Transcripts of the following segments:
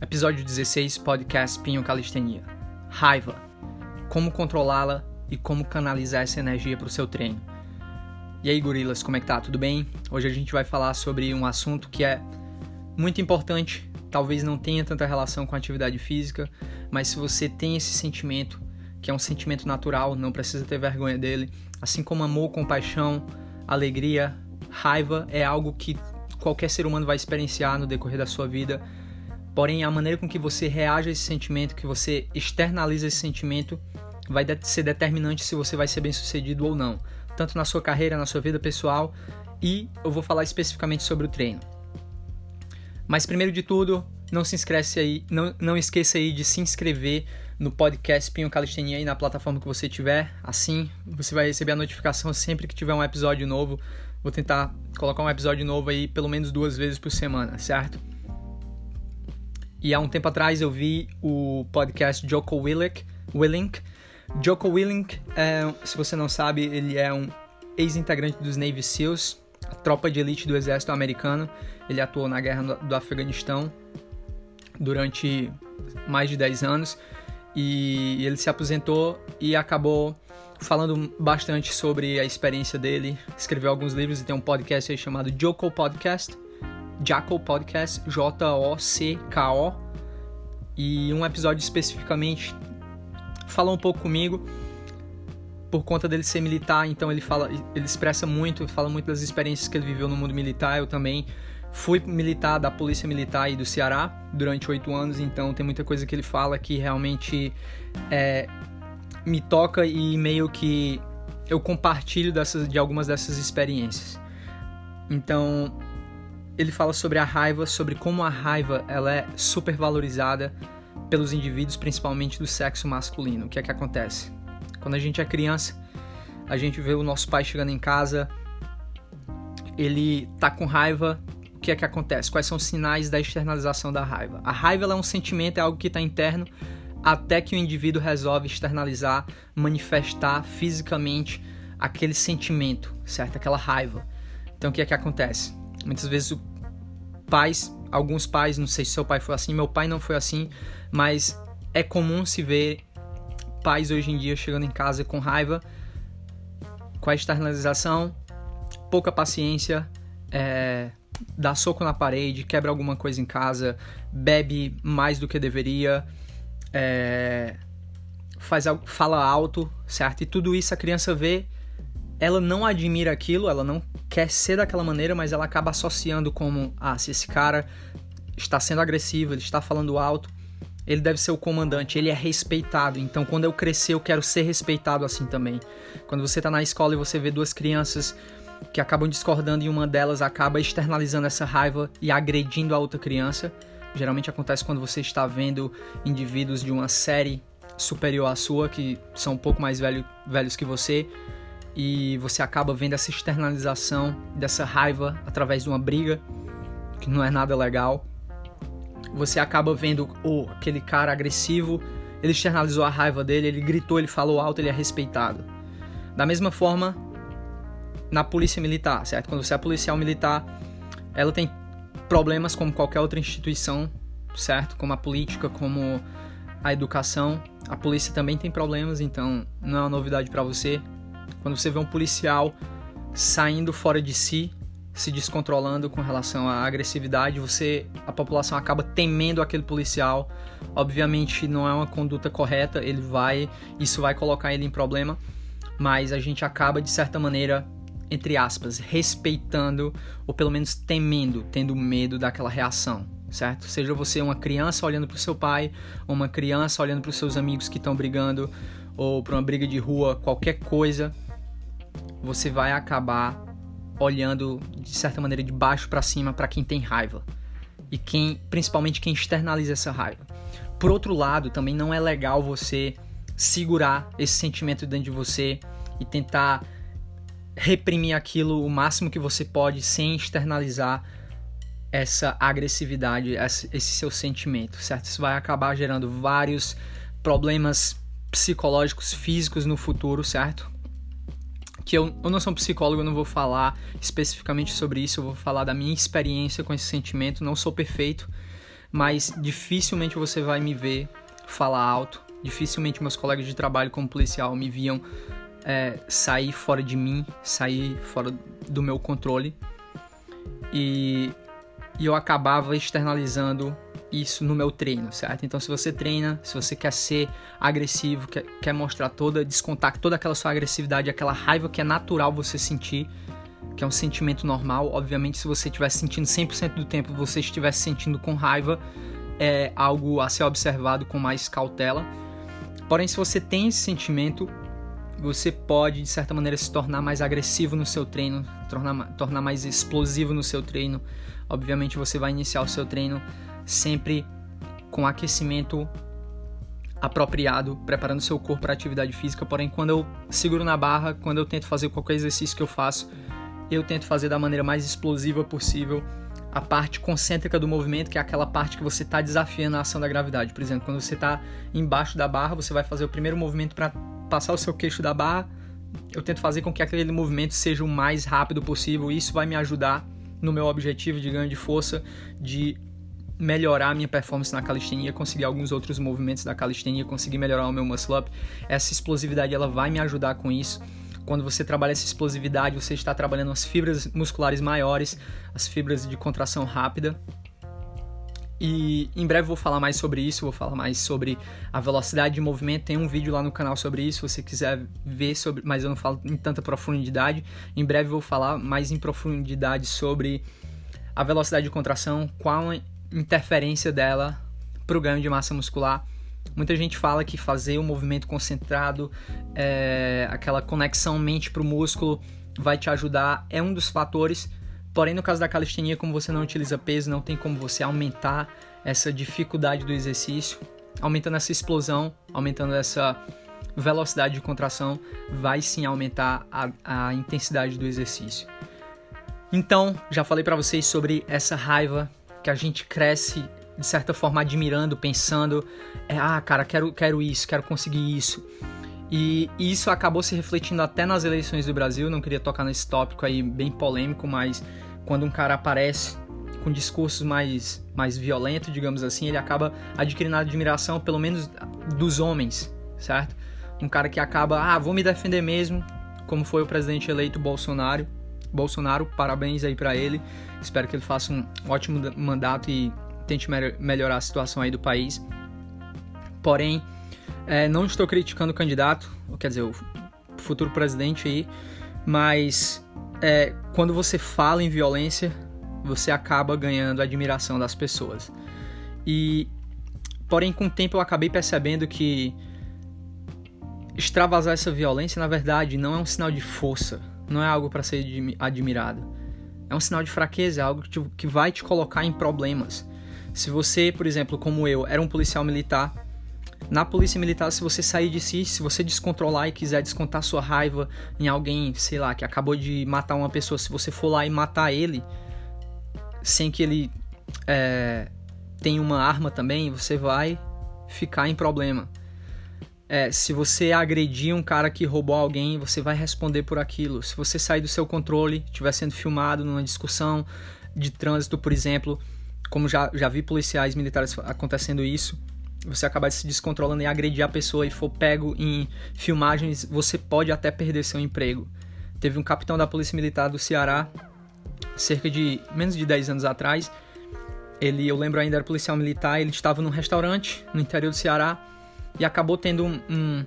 Episódio 16, podcast Pinho Calistenia. Raiva. Como controlá-la e como canalizar essa energia para o seu treino. E aí, gorilas, como é que tá? Tudo bem? Hoje a gente vai falar sobre um assunto que é muito importante, talvez não tenha tanta relação com a atividade física, mas se você tem esse sentimento, que é um sentimento natural, não precisa ter vergonha dele, assim como amor, compaixão, alegria, raiva é algo que qualquer ser humano vai experienciar no decorrer da sua vida. Porém, a maneira com que você reage a esse sentimento, que você externaliza esse sentimento, vai ser determinante se você vai ser bem sucedido ou não, tanto na sua carreira, na sua vida pessoal, e eu vou falar especificamente sobre o treino. Mas primeiro de tudo, não se inscreve aí, não, não esqueça aí de se inscrever no podcast Pinho Calistenia aí na plataforma que você tiver. Assim, você vai receber a notificação sempre que tiver um episódio novo. Vou tentar colocar um episódio novo aí pelo menos duas vezes por semana, certo? E há um tempo atrás eu vi o podcast Joko Willink. Willink. Joko Willink, é, se você não sabe, ele é um ex-integrante dos Navy SEALs, a tropa de elite do exército americano. Ele atuou na guerra do Afeganistão durante mais de 10 anos e ele se aposentou e acabou falando bastante sobre a experiência dele. Escreveu alguns livros e tem um podcast aí chamado Joko Podcast. Jacko Podcast, J-O-C-K-O. E um episódio especificamente falou um pouco comigo por conta dele ser militar, então ele fala, ele expressa muito, fala muito das experiências que ele viveu no mundo militar. Eu também fui militar da Polícia Militar e do Ceará durante oito anos, então tem muita coisa que ele fala que realmente é, me toca e meio que eu compartilho dessas, de algumas dessas experiências. Então, ele fala sobre a raiva, sobre como a raiva ela é super valorizada pelos indivíduos, principalmente do sexo masculino. O que é que acontece? Quando a gente é criança, a gente vê o nosso pai chegando em casa, ele tá com raiva, o que é que acontece? Quais são os sinais da externalização da raiva? A raiva é um sentimento, é algo que está interno até que o indivíduo resolve externalizar, manifestar fisicamente aquele sentimento, certo? Aquela raiva. Então o que é que acontece? Muitas vezes o pais, alguns pais, não sei se seu pai foi assim, meu pai não foi assim, mas é comum se ver pais hoje em dia chegando em casa com raiva, com a externalização, pouca paciência, é, dá soco na parede, quebra alguma coisa em casa, bebe mais do que deveria, é, faz fala alto, certo? E tudo isso a criança vê, ela não admira aquilo, ela não quer ser daquela maneira, mas ela acaba associando como, ah, se esse cara está sendo agressivo, ele está falando alto, ele deve ser o comandante, ele é respeitado. Então, quando eu crescer, eu quero ser respeitado assim também. Quando você está na escola e você vê duas crianças que acabam discordando e uma delas acaba externalizando essa raiva e agredindo a outra criança, Geralmente acontece quando você está vendo indivíduos de uma série superior à sua, que são um pouco mais velho, velhos que você, e você acaba vendo essa externalização dessa raiva através de uma briga, que não é nada legal. Você acaba vendo oh, aquele cara agressivo, ele externalizou a raiva dele, ele gritou, ele falou alto, ele é respeitado. Da mesma forma, na polícia militar, certo? Quando você é policial militar, ela tem problemas como qualquer outra instituição, certo? Como a política, como a educação. A polícia também tem problemas, então não é uma novidade para você. Quando você vê um policial saindo fora de si, se descontrolando com relação à agressividade, você a população acaba temendo aquele policial. Obviamente não é uma conduta correta, ele vai, isso vai colocar ele em problema, mas a gente acaba de certa maneira entre aspas, respeitando ou pelo menos temendo, tendo medo daquela reação, certo? Seja você uma criança olhando para o seu pai, uma criança olhando para os seus amigos que estão brigando, ou para uma briga de rua, qualquer coisa, você vai acabar olhando de certa maneira de baixo para cima para quem tem raiva e quem, principalmente quem externaliza essa raiva. Por outro lado, também não é legal você segurar esse sentimento dentro de você e tentar reprimir aquilo o máximo que você pode sem externalizar essa agressividade, esse seu sentimento, certo? Isso vai acabar gerando vários problemas psicológicos, físicos no futuro, certo? Que eu, eu não sou um psicólogo, eu não vou falar especificamente sobre isso, eu vou falar da minha experiência com esse sentimento, não sou perfeito, mas dificilmente você vai me ver falar alto. Dificilmente meus colegas de trabalho como policial me viam é, sair fora de mim, sair fora do meu controle. E, e eu acabava externalizando isso no meu treino, certo? Então, se você treina, se você quer ser agressivo, quer, quer mostrar toda, descontar toda aquela sua agressividade, aquela raiva que é natural você sentir, que é um sentimento normal. Obviamente, se você estiver sentindo 100% do tempo, você estiver sentindo com raiva, é algo a ser observado com mais cautela. Porém, se você tem esse sentimento, você pode, de certa maneira, se tornar mais agressivo no seu treino, tornar, tornar mais explosivo no seu treino. Obviamente, você vai iniciar o seu treino sempre com aquecimento apropriado, preparando seu corpo para atividade física. Porém, quando eu seguro na barra, quando eu tento fazer qualquer exercício que eu faço, eu tento fazer da maneira mais explosiva possível a parte concêntrica do movimento, que é aquela parte que você está desafiando a ação da gravidade. Por exemplo, quando você está embaixo da barra, você vai fazer o primeiro movimento para passar o seu queixo da barra, eu tento fazer com que aquele movimento seja o mais rápido possível. Isso vai me ajudar no meu objetivo de ganho de força, de melhorar a minha performance na calistenia, conseguir alguns outros movimentos da calistenia, conseguir melhorar o meu muscle up. Essa explosividade ela vai me ajudar com isso. Quando você trabalha essa explosividade, você está trabalhando as fibras musculares maiores, as fibras de contração rápida, e em breve vou falar mais sobre isso, vou falar mais sobre a velocidade de movimento. Tem um vídeo lá no canal sobre isso, se você quiser ver sobre, mas eu não falo em tanta profundidade. Em breve vou falar mais em profundidade sobre a velocidade de contração, qual interferência dela para o ganho de massa muscular. Muita gente fala que fazer o um movimento concentrado, é, aquela conexão mente para o músculo, vai te ajudar. É um dos fatores Porém, no caso da calistenia, como você não utiliza peso, não tem como você aumentar essa dificuldade do exercício, aumentando essa explosão, aumentando essa velocidade de contração, vai sim aumentar a, a intensidade do exercício. Então, já falei para vocês sobre essa raiva que a gente cresce de certa forma admirando, pensando, é, ah, cara, quero, quero isso, quero conseguir isso. E isso acabou se refletindo até nas eleições do Brasil. Não queria tocar nesse tópico aí bem polêmico, mas quando um cara aparece com discursos mais, mais violentos, digamos assim, ele acaba adquirindo admiração, pelo menos dos homens, certo? Um cara que acaba, ah, vou me defender mesmo, como foi o presidente eleito Bolsonaro. Bolsonaro, parabéns aí para ele. Espero que ele faça um ótimo mandato e tente melhorar a situação aí do país. Porém, é, não estou criticando o candidato, quer dizer, o futuro presidente aí, mas é, quando você fala em violência, você acaba ganhando a admiração das pessoas. E, porém, com o tempo eu acabei percebendo que extravasar essa violência, na verdade, não é um sinal de força, não é algo para ser admirado. É um sinal de fraqueza, é algo que, te, que vai te colocar em problemas. Se você, por exemplo, como eu, era um policial militar na polícia militar, se você sair de si, se você descontrolar e quiser descontar sua raiva em alguém, sei lá, que acabou de matar uma pessoa, se você for lá e matar ele, sem que ele é, tenha uma arma também, você vai ficar em problema. É, se você agredir um cara que roubou alguém, você vai responder por aquilo. Se você sair do seu controle, estiver sendo filmado numa discussão de trânsito, por exemplo, como já, já vi policiais militares acontecendo isso, você acabar se descontrolando e agredir a pessoa e for pego em filmagens, você pode até perder seu emprego. Teve um capitão da Polícia Militar do Ceará, cerca de menos de 10 anos atrás. Ele, eu lembro ainda, era policial militar, ele estava num restaurante no interior do Ceará e acabou tendo um, um,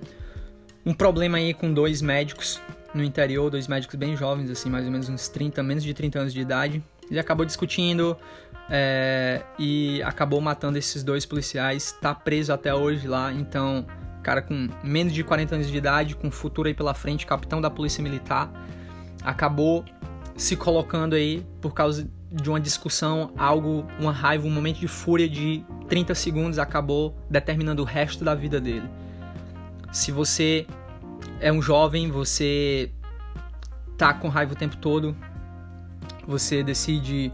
um problema aí com dois médicos no interior, dois médicos bem jovens, assim, mais ou menos uns 30, menos de 30 anos de idade. Ele acabou discutindo, é, e acabou matando esses dois policiais. Tá preso até hoje lá, então, cara com menos de 40 anos de idade, com futuro aí pela frente, capitão da polícia militar, acabou se colocando aí por causa de uma discussão, algo, uma raiva, um momento de fúria de 30 segundos acabou determinando o resto da vida dele. Se você é um jovem, você tá com raiva o tempo todo, você decide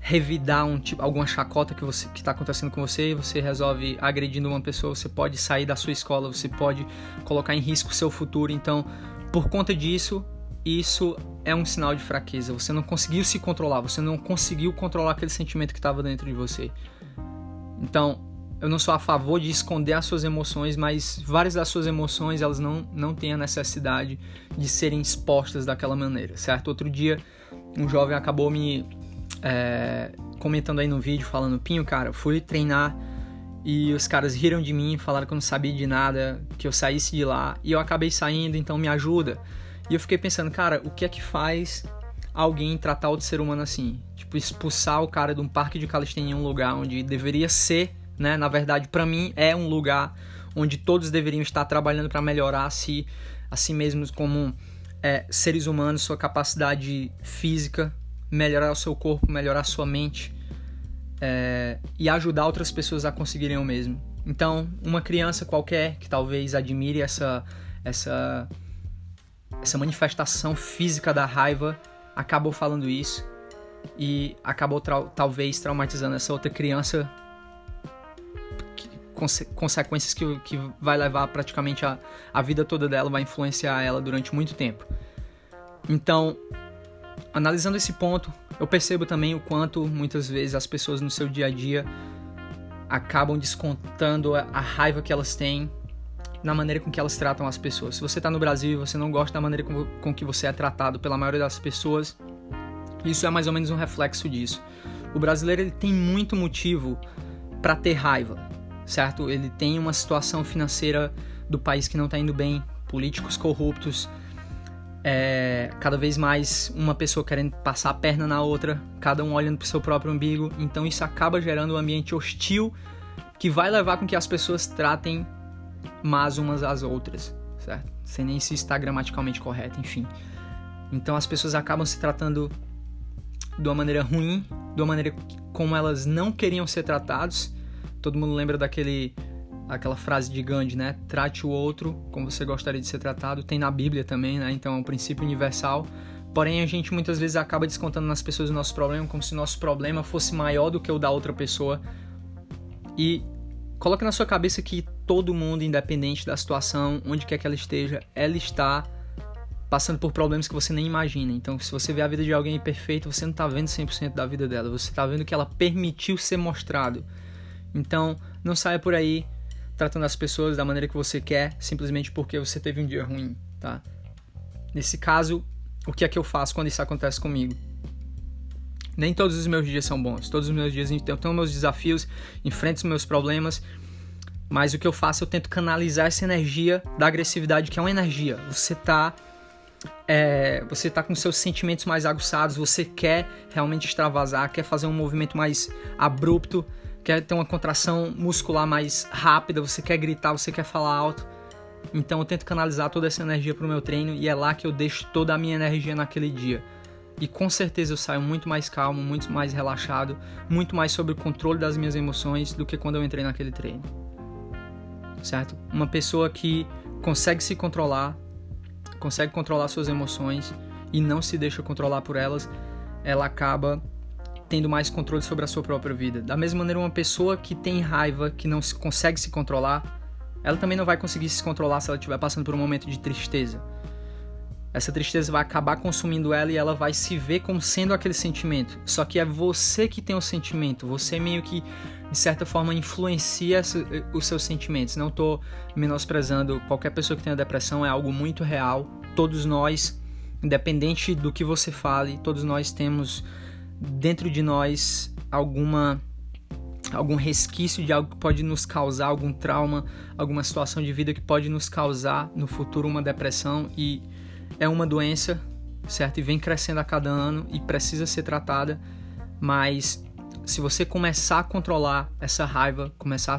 revidar um tipo, alguma chacota que você que está acontecendo com você e você resolve agredindo uma pessoa, você pode sair da sua escola, você pode colocar em risco o seu futuro. Então, por conta disso, isso é um sinal de fraqueza. Você não conseguiu se controlar, você não conseguiu controlar aquele sentimento que estava dentro de você. Então, eu não sou a favor de esconder as suas emoções, mas várias das suas emoções elas não, não têm a necessidade de serem expostas daquela maneira, certo? Outro dia, um jovem acabou me é, comentando aí no vídeo, falando: Pinho, cara, fui treinar e os caras riram de mim, falaram que eu não sabia de nada, que eu saísse de lá e eu acabei saindo, então me ajuda. E eu fiquei pensando, cara, o que é que faz alguém tratar outro ser humano assim? Tipo, expulsar o cara de um parque de calistenia um lugar onde deveria ser né? Na verdade, para mim é um lugar onde todos deveriam estar trabalhando para melhorar a si, a si mesmos como é, seres humanos, sua capacidade física, melhorar o seu corpo, melhorar a sua mente é, e ajudar outras pessoas a conseguirem o mesmo. Então, uma criança qualquer que talvez admire essa essa essa manifestação física da raiva acabou falando isso e acabou talvez traumatizando essa outra criança conse consequências que, que vai levar praticamente a, a vida toda dela, vai influenciar ela durante muito tempo. Então, analisando esse ponto, eu percebo também o quanto muitas vezes as pessoas no seu dia a dia acabam descontando a, a raiva que elas têm na maneira com que elas tratam as pessoas. Se você está no Brasil e você não gosta da maneira com, com que você é tratado pela maioria das pessoas, isso é mais ou menos um reflexo disso. O brasileiro ele tem muito motivo para ter raiva certo? Ele tem uma situação financeira do país que não está indo bem, políticos corruptos, é, cada vez mais uma pessoa querendo passar a perna na outra, cada um olhando para o seu próprio umbigo. Então isso acaba gerando um ambiente hostil que vai levar com que as pessoas tratem mais umas às outras, certo? Sem nem se está gramaticalmente correto, enfim. Então as pessoas acabam se tratando de uma maneira ruim, de uma maneira como elas não queriam ser tratados todo mundo lembra daquele aquela frase de Gandhi, né? Trate o outro como você gostaria de ser tratado. Tem na Bíblia também, né? Então é um princípio universal. Porém, a gente muitas vezes acaba descontando nas pessoas o nosso problema como se o nosso problema fosse maior do que o da outra pessoa. E coloque na sua cabeça que todo mundo, independente da situação, onde quer que ela esteja, ela está passando por problemas que você nem imagina. Então, se você vê a vida de alguém perfeita, você não está vendo 100% da vida dela, você está vendo que ela permitiu ser mostrado então, não saia por aí tratando as pessoas da maneira que você quer, simplesmente porque você teve um dia ruim, tá? Nesse caso, o que é que eu faço quando isso acontece comigo? Nem todos os meus dias são bons. Todos os meus dias eu tenho meus desafios, enfrento os meus problemas, mas o que eu faço, eu tento canalizar essa energia da agressividade, que é uma energia. Você tá é, você tá com seus sentimentos mais aguçados, você quer realmente extravasar, quer fazer um movimento mais abrupto, quer ter uma contração muscular mais rápida, você quer gritar, você quer falar alto. Então eu tento canalizar toda essa energia para o meu treino e é lá que eu deixo toda a minha energia naquele dia. E com certeza eu saio muito mais calmo, muito mais relaxado, muito mais sobre o controle das minhas emoções do que quando eu entrei naquele treino. Certo? Uma pessoa que consegue se controlar, consegue controlar suas emoções e não se deixa controlar por elas, ela acaba tendo mais controle sobre a sua própria vida. Da mesma maneira, uma pessoa que tem raiva, que não se, consegue se controlar, ela também não vai conseguir se controlar se ela estiver passando por um momento de tristeza. Essa tristeza vai acabar consumindo ela e ela vai se ver como sendo aquele sentimento. Só que é você que tem o sentimento, você meio que de certa forma influencia os seus sentimentos. Não estou menosprezando qualquer pessoa que tenha depressão, é algo muito real. Todos nós, independente do que você fale, todos nós temos dentro de nós alguma algum resquício de algo que pode nos causar algum trauma, alguma situação de vida que pode nos causar no futuro uma depressão e é uma doença, certo? E vem crescendo a cada ano e precisa ser tratada, mas se você começar a controlar essa raiva, começar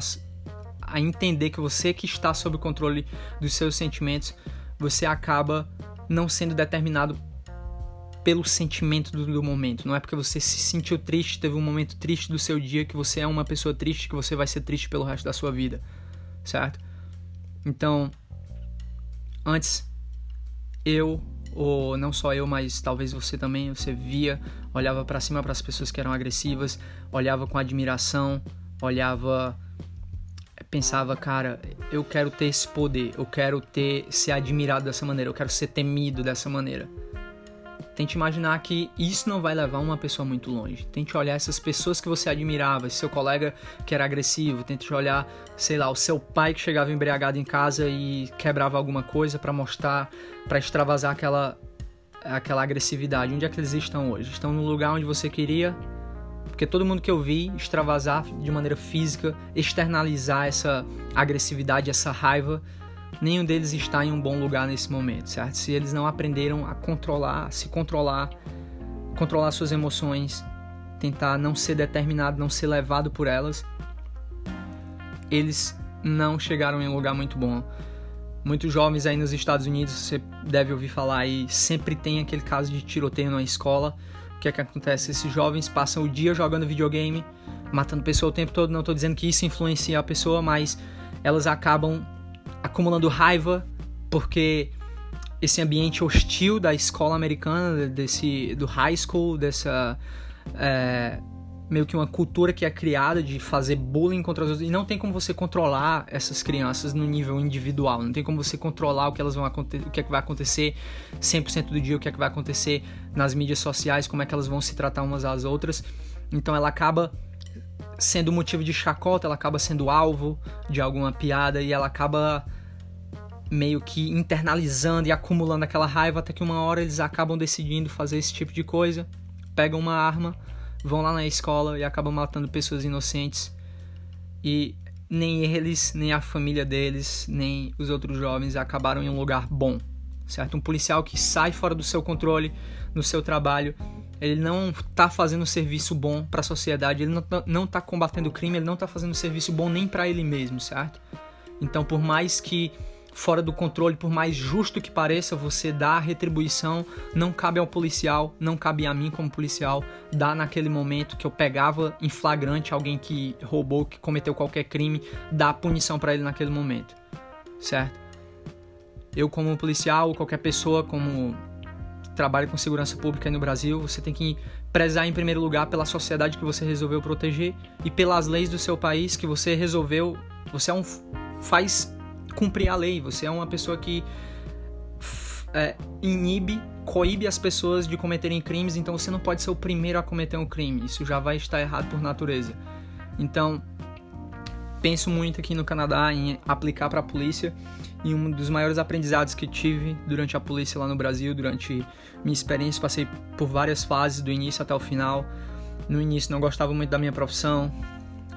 a entender que você que está sob o controle dos seus sentimentos, você acaba não sendo determinado pelo sentimento do, do, momento. Não é porque você se sentiu triste, teve um momento triste do seu dia, que você é uma pessoa triste, que você vai ser triste pelo resto da sua vida, certo? Então, antes, eu, ou não só eu, mas talvez você também, você via, olhava para cima para as pessoas que eram agressivas, olhava com admiração, olhava pensava, cara, eu quero ter esse poder, eu quero ter ser admirado dessa maneira, eu quero ser temido dessa maneira. Tente imaginar que isso não vai levar uma pessoa muito longe. Tente olhar essas pessoas que você admirava, seu colega que era agressivo. Tente olhar, sei lá, o seu pai que chegava embriagado em casa e quebrava alguma coisa para mostrar, para extravasar aquela, aquela agressividade. Onde é que eles estão hoje? Estão no lugar onde você queria? Porque todo mundo que eu vi extravasar de maneira física, externalizar essa agressividade, essa raiva, nenhum deles está em um bom lugar nesse momento, certo? Se eles não aprenderam a controlar, se controlar, controlar suas emoções, tentar não ser determinado, não ser levado por elas, eles não chegaram em um lugar muito bom. Muitos jovens aí nos Estados Unidos, você deve ouvir falar aí, sempre tem aquele caso de tiroteio na escola. O que é que acontece? Esses jovens passam o dia jogando videogame, matando pessoa o tempo todo. Não estou dizendo que isso influencia a pessoa, mas elas acabam acumulando raiva porque esse ambiente hostil da escola americana, desse do high school, dessa é, meio que uma cultura que é criada de fazer bullying contra as outras e não tem como você controlar essas crianças no nível individual, não tem como você controlar o que elas vão o que é que vai acontecer 100% do dia, o que é que vai acontecer nas mídias sociais, como é que elas vão se tratar umas às outras. Então ela acaba sendo motivo de chacota, ela acaba sendo alvo de alguma piada e ela acaba meio que internalizando e acumulando aquela raiva até que uma hora eles acabam decidindo fazer esse tipo de coisa, pegam uma arma, vão lá na escola e acabam matando pessoas inocentes. E nem eles, nem a família deles, nem os outros jovens acabaram em um lugar bom, certo? Um policial que sai fora do seu controle no seu trabalho, ele não está fazendo um serviço bom para a sociedade, ele não está combatendo o crime, ele não está fazendo um serviço bom nem para ele mesmo, certo? Então, por mais que fora do controle, por mais justo que pareça, você dá a retribuição, não cabe ao policial, não cabe a mim como policial dar naquele momento que eu pegava em flagrante alguém que roubou, que cometeu qualquer crime, dar punição para ele naquele momento, certo? Eu como policial, qualquer pessoa como trabalha com segurança pública no Brasil, você tem que prezar em primeiro lugar pela sociedade que você resolveu proteger e pelas leis do seu país que você resolveu, você é um faz cumprir a lei, você é uma pessoa que é, inibe, coíbe as pessoas de cometerem crimes, então você não pode ser o primeiro a cometer um crime, isso já vai estar errado por natureza. Então, penso muito aqui no Canadá em aplicar para a polícia e um dos maiores aprendizados que tive durante a polícia lá no Brasil, durante minha experiência, passei por várias fases, do início até o final. No início não gostava muito da minha profissão,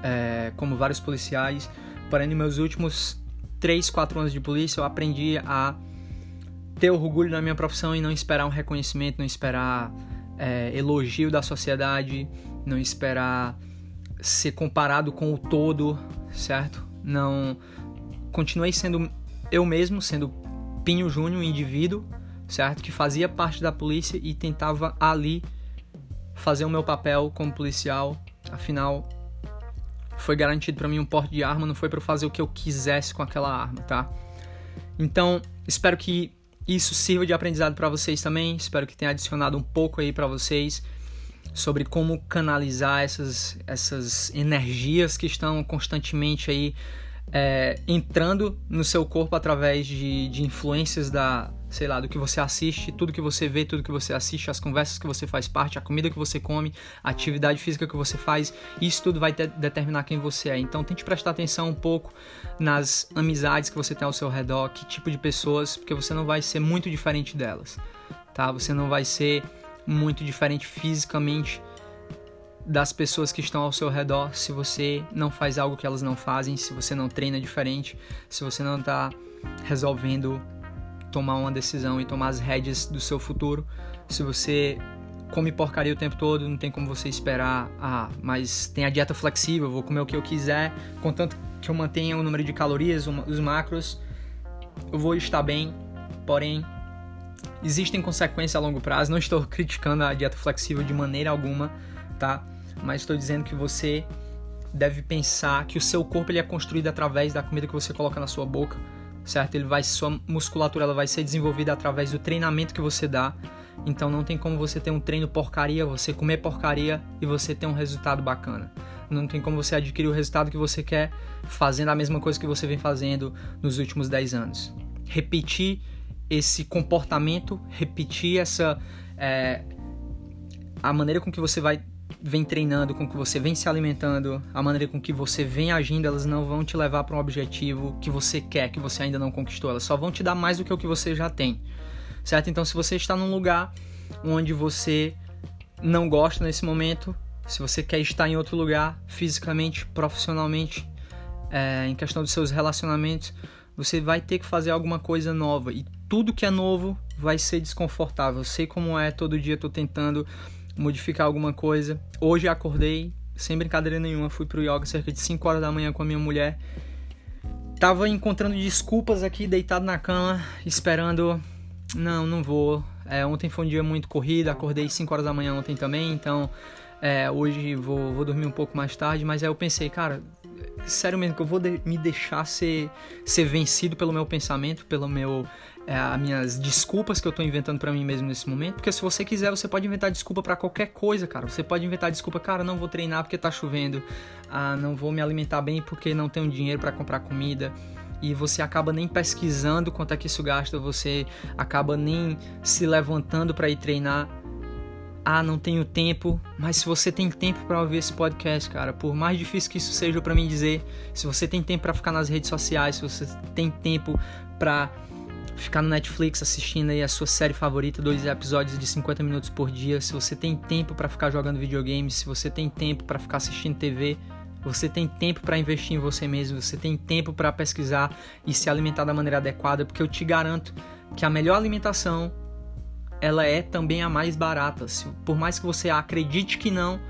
é, como vários policiais, porém nos meus últimos 3, 4 anos de polícia, eu aprendi a ter orgulho na minha profissão e não esperar um reconhecimento, não esperar é, elogio da sociedade, não esperar ser comparado com o todo, certo? Não. Continuei sendo eu mesmo, sendo Pinho Júnior, indivíduo, certo? Que fazia parte da polícia e tentava ali fazer o meu papel como policial. Afinal, foi garantido para mim um porte de arma, não foi para fazer o que eu quisesse com aquela arma, tá? Então, espero que isso sirva de aprendizado para vocês também. Espero que tenha adicionado um pouco aí para vocês sobre como canalizar essas, essas energias que estão constantemente aí é, entrando no seu corpo através de, de influências da, sei lá, do que você assiste, tudo que você vê, tudo que você assiste, as conversas que você faz parte, a comida que você come, a atividade física que você faz, isso tudo vai de determinar quem você é. Então tente prestar atenção um pouco nas amizades que você tem ao seu redor, que tipo de pessoas, porque você não vai ser muito diferente delas, tá? Você não vai ser muito diferente fisicamente das pessoas que estão ao seu redor se você não faz algo que elas não fazem, se você não treina diferente, se você não está resolvendo tomar uma decisão e tomar as rédeas do seu futuro. Se você come porcaria o tempo todo, não tem como você esperar, ah, mas tem a dieta flexível, vou comer o que eu quiser, contanto que eu mantenha o número de calorias, os macros, eu vou estar bem, porém existem consequências a longo prazo. Não estou criticando a dieta flexível de maneira alguma, tá? Mas estou dizendo que você deve pensar que o seu corpo ele é construído através da comida que você coloca na sua boca certo? Ele vai sua musculatura ela vai ser desenvolvida através do treinamento que você dá. Então não tem como você ter um treino porcaria, você comer porcaria e você ter um resultado bacana. Não tem como você adquirir o resultado que você quer fazendo a mesma coisa que você vem fazendo nos últimos 10 anos. Repetir esse comportamento, repetir essa é, a maneira com que você vai vem treinando, com que você vem se alimentando, a maneira com que você vem agindo, elas não vão te levar para um objetivo que você quer, que você ainda não conquistou. Elas só vão te dar mais do que o que você já tem. Certo? Então, se você está num lugar onde você não gosta nesse momento, se você quer estar em outro lugar, fisicamente, profissionalmente, é, em questão dos seus relacionamentos, você vai ter que fazer alguma coisa nova. E tudo que é novo vai ser desconfortável. Eu sei como é, todo dia estou tentando modificar alguma coisa. Hoje acordei, sem brincadeira nenhuma, fui pro yoga cerca de 5 horas da manhã com a minha mulher. Tava encontrando desculpas aqui, deitado na cama, esperando. Não, não vou. É, ontem foi um dia muito corrido, acordei 5 horas da manhã ontem também, então é, hoje vou, vou dormir um pouco mais tarde, mas aí eu pensei, cara, sério mesmo que eu vou de, me deixar ser, ser vencido pelo meu pensamento, pelo meu as minhas desculpas que eu tô inventando para mim mesmo nesse momento, porque se você quiser, você pode inventar desculpa para qualquer coisa, cara. Você pode inventar desculpa, cara, não vou treinar porque tá chovendo. Ah, não vou me alimentar bem porque não tenho dinheiro para comprar comida. E você acaba nem pesquisando quanto é que isso gasta, você acaba nem se levantando para ir treinar ah, não tenho tempo, mas se você tem tempo para ouvir esse podcast, cara, por mais difícil que isso seja para mim dizer, se você tem tempo para ficar nas redes sociais, se você tem tempo para ficar no Netflix assistindo aí a sua série favorita, dois episódios de 50 minutos por dia, se você tem tempo para ficar jogando videogames, se você tem tempo para ficar assistindo TV, você tem tempo para investir em você mesmo, você tem tempo para pesquisar e se alimentar da maneira adequada, porque eu te garanto que a melhor alimentação ela é também a mais barata. Por mais que você acredite que não,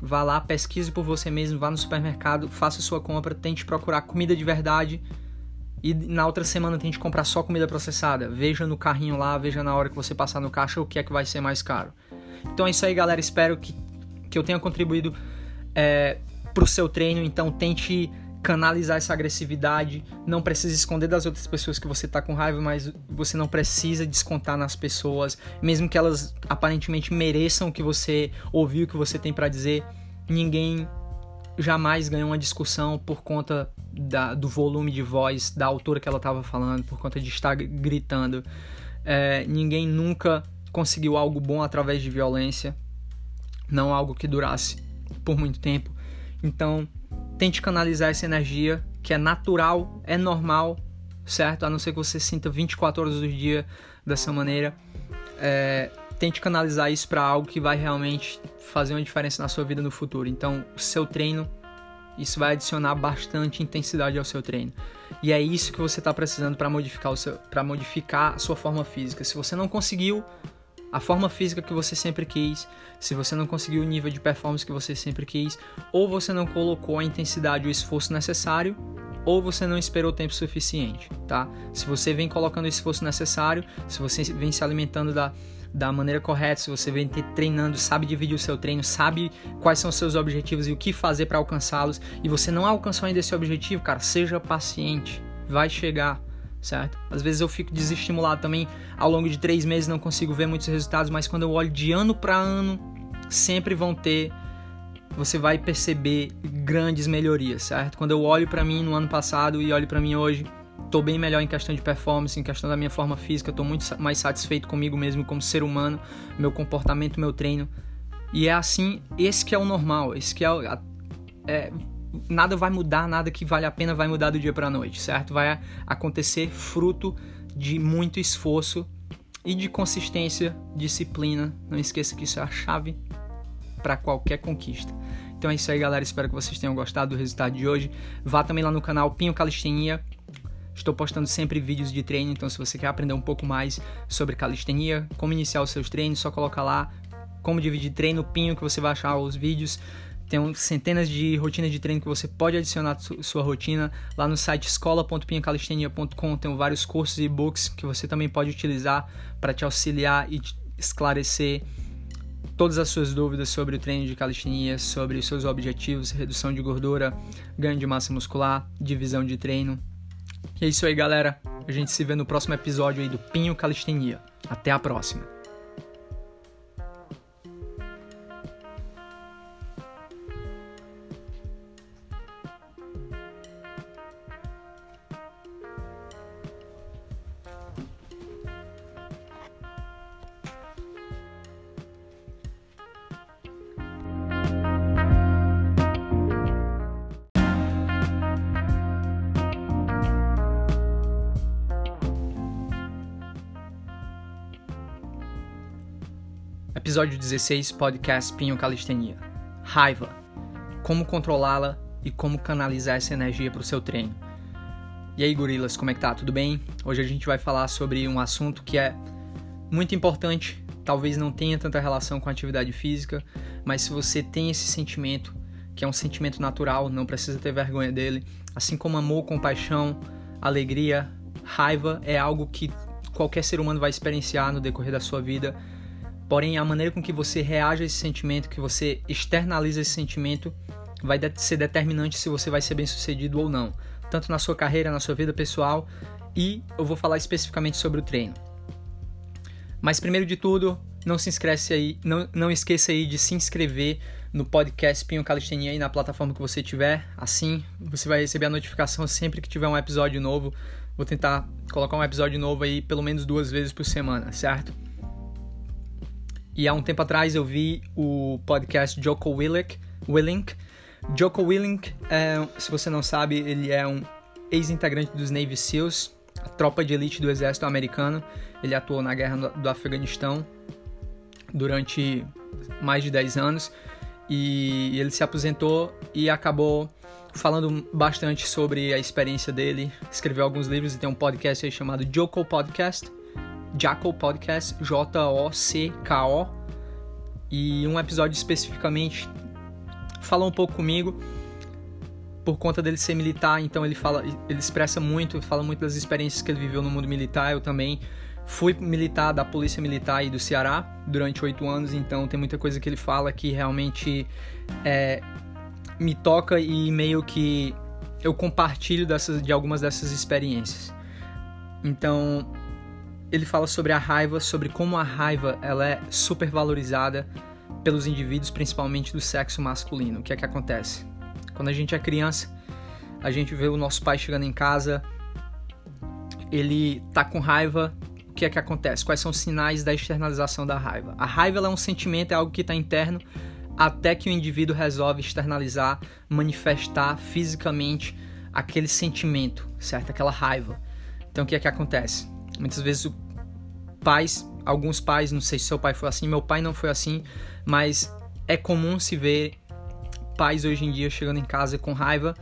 vá lá, pesquise por você mesmo, vá no supermercado, faça sua compra, tente procurar comida de verdade e na outra semana tente comprar só comida processada. Veja no carrinho lá, veja na hora que você passar no caixa o que é que vai ser mais caro. Então é isso aí, galera. Espero que, que eu tenha contribuído é, para o seu treino. Então tente canalizar essa agressividade. Não precisa esconder das outras pessoas que você tá com raiva, mas você não precisa descontar nas pessoas, mesmo que elas aparentemente mereçam que você ouviu, o que você tem para dizer. Ninguém jamais ganhou uma discussão por conta da, do volume de voz, da altura que ela estava falando, por conta de estar gritando. É, ninguém nunca conseguiu algo bom através de violência, não algo que durasse por muito tempo. Então, tente canalizar essa energia que é natural, é normal, certo? A não ser que você sinta 24 horas do dia dessa maneira. É, tente canalizar isso para algo que vai realmente fazer uma diferença na sua vida no futuro. Então, o seu treino, isso vai adicionar bastante intensidade ao seu treino. E é isso que você está precisando para modificar o seu, modificar a sua forma física. Se você não conseguiu a forma física que você sempre quis, se você não conseguiu o nível de performance que você sempre quis, ou você não colocou a intensidade ou esforço necessário, ou você não esperou tempo suficiente, tá? Se você vem colocando o esforço necessário, se você vem se alimentando da, da maneira correta, se você vem treinando, sabe dividir o seu treino, sabe quais são os seus objetivos e o que fazer para alcançá-los, e você não alcançou ainda esse objetivo, cara, seja paciente, vai chegar certo? Às vezes eu fico desestimulado também, ao longo de três meses não consigo ver muitos resultados, mas quando eu olho de ano para ano, sempre vão ter, você vai perceber grandes melhorias, certo? Quando eu olho para mim no ano passado e olho para mim hoje, tô bem melhor em questão de performance, em questão da minha forma física, tô muito mais satisfeito comigo mesmo como ser humano, meu comportamento, meu treino. E é assim, esse que é o normal, esse que é, é nada vai mudar, nada que vale a pena vai mudar do dia para noite, certo? Vai acontecer fruto de muito esforço e de consistência, disciplina. Não esqueça que isso é a chave para qualquer conquista. Então é isso aí, galera. Espero que vocês tenham gostado do resultado de hoje. Vá também lá no canal Pinho Calistenia. Estou postando sempre vídeos de treino, então se você quer aprender um pouco mais sobre calistenia, como iniciar os seus treinos, só coloca lá como dividir treino, Pinho, que você vai achar os vídeos. Tem centenas de rotinas de treino que você pode adicionar à sua rotina. Lá no site escola.pinhacalistenia.com tem vários cursos e e-books que você também pode utilizar para te auxiliar e te esclarecer todas as suas dúvidas sobre o treino de calistenia, sobre os seus objetivos, redução de gordura, ganho de massa muscular, divisão de treino. E é isso aí, galera. A gente se vê no próximo episódio aí do Pinho Calistenia. Até a próxima. Episódio 16, podcast Pinho Calistenia. Raiva. Como controlá-la e como canalizar essa energia para o seu treino. E aí, gorilas, como é que tá? Tudo bem? Hoje a gente vai falar sobre um assunto que é muito importante, talvez não tenha tanta relação com a atividade física, mas se você tem esse sentimento, que é um sentimento natural, não precisa ter vergonha dele, assim como amor, compaixão, alegria, raiva é algo que qualquer ser humano vai experienciar no decorrer da sua vida. Porém, a maneira com que você reage a esse sentimento, que você externaliza esse sentimento, vai ser determinante se você vai ser bem sucedido ou não, tanto na sua carreira, na sua vida pessoal, e eu vou falar especificamente sobre o treino. Mas primeiro de tudo, não se inscreve aí, não, não esqueça aí de se inscrever no podcast Pinho Calistenia aí na plataforma que você tiver. Assim, você vai receber a notificação sempre que tiver um episódio novo. Vou tentar colocar um episódio novo aí pelo menos duas vezes por semana, certo? E há um tempo atrás eu vi o podcast Joko Willink. Willink. Joko Willink, é, se você não sabe, ele é um ex-integrante dos Navy SEALs, a tropa de elite do exército americano. Ele atuou na guerra do Afeganistão durante mais de 10 anos e ele se aposentou e acabou falando bastante sobre a experiência dele, escreveu alguns livros e tem um podcast aí chamado Joko Podcast, Jacko Podcast, J-O-C-K-O, e um episódio especificamente falou um pouco comigo. Por conta dele ser militar, então ele fala, ele expressa muito, fala muito das experiências que ele viveu no mundo militar, eu também Fui militar da Polícia Militar e do Ceará durante oito anos, então tem muita coisa que ele fala que realmente é, me toca e meio que eu compartilho dessas, de algumas dessas experiências. Então, ele fala sobre a raiva, sobre como a raiva ela é super valorizada pelos indivíduos, principalmente do sexo masculino. O que é que acontece? Quando a gente é criança, a gente vê o nosso pai chegando em casa, ele tá com raiva, o que é que acontece? Quais são os sinais da externalização da raiva? A raiva é um sentimento, é algo que está interno até que o indivíduo resolve externalizar, manifestar fisicamente aquele sentimento, certo? Aquela raiva. Então o que é que acontece? Muitas vezes pais, alguns pais, não sei se seu pai foi assim, meu pai não foi assim, mas é comum se ver pais hoje em dia chegando em casa com raiva,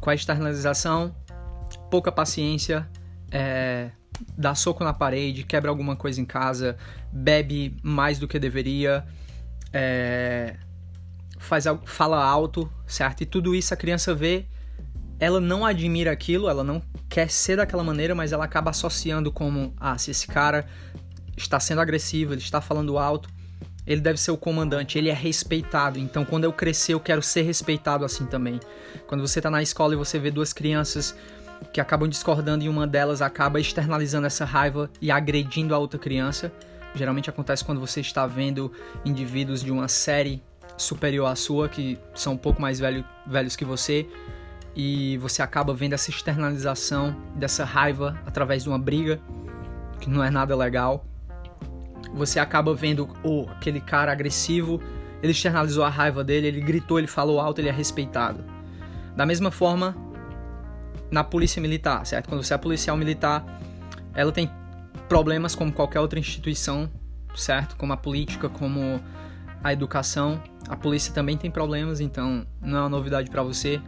com a externalização, pouca paciência, é, dá soco na parede, quebra alguma coisa em casa, bebe mais do que deveria, é, faz fala alto, certo? E tudo isso a criança vê, ela não admira aquilo, ela não quer ser daquela maneira, mas ela acaba associando como, ah, se esse cara está sendo agressivo, ele está falando alto, ele deve ser o comandante, ele é respeitado. Então, quando eu crescer, eu quero ser respeitado assim também. Quando você está na escola e você vê duas crianças que acabam discordando e uma delas acaba externalizando essa raiva e agredindo a outra criança. Geralmente acontece quando você está vendo indivíduos de uma série superior à sua, que são um pouco mais velho, velhos que você, e você acaba vendo essa externalização dessa raiva através de uma briga, que não é nada legal. Você acaba vendo oh, aquele cara agressivo, ele externalizou a raiva dele, ele gritou, ele falou alto, ele é respeitado. Da mesma forma, na polícia militar, certo? Quando você é policial militar, ela tem problemas como qualquer outra instituição, certo? Como a política, como a educação. A polícia também tem problemas, então não é uma novidade para você.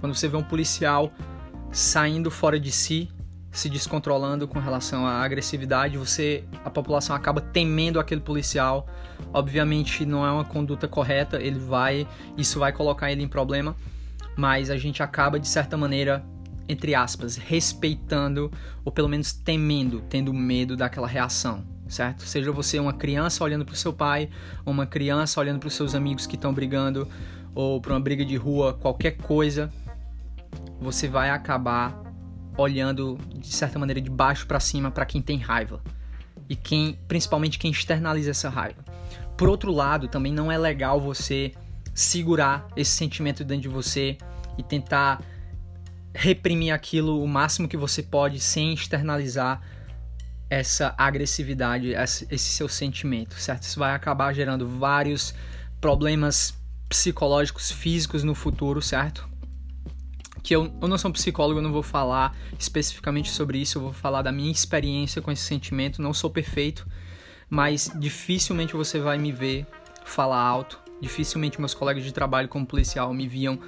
Quando você vê um policial saindo fora de si, se descontrolando com relação à agressividade, você a população acaba temendo aquele policial. Obviamente não é uma conduta correta, ele vai, isso vai colocar ele em problema, mas a gente acaba de certa maneira entre aspas, respeitando ou pelo menos temendo, tendo medo daquela reação, certo? Seja você uma criança olhando para o seu pai, ou uma criança olhando para os seus amigos que estão brigando, ou para uma briga de rua, qualquer coisa, você vai acabar olhando de certa maneira de baixo para cima para quem tem raiva e quem, principalmente quem externaliza essa raiva. Por outro lado, também não é legal você segurar esse sentimento dentro de você e tentar reprimir aquilo o máximo que você pode sem externalizar essa agressividade, esse seu sentimento, certo? Isso vai acabar gerando vários problemas psicológicos, físicos no futuro, certo? Que eu, eu não sou um psicólogo, eu não vou falar especificamente sobre isso, eu vou falar da minha experiência com esse sentimento, não sou perfeito, mas dificilmente você vai me ver falar alto. Dificilmente meus colegas de trabalho como policial me viam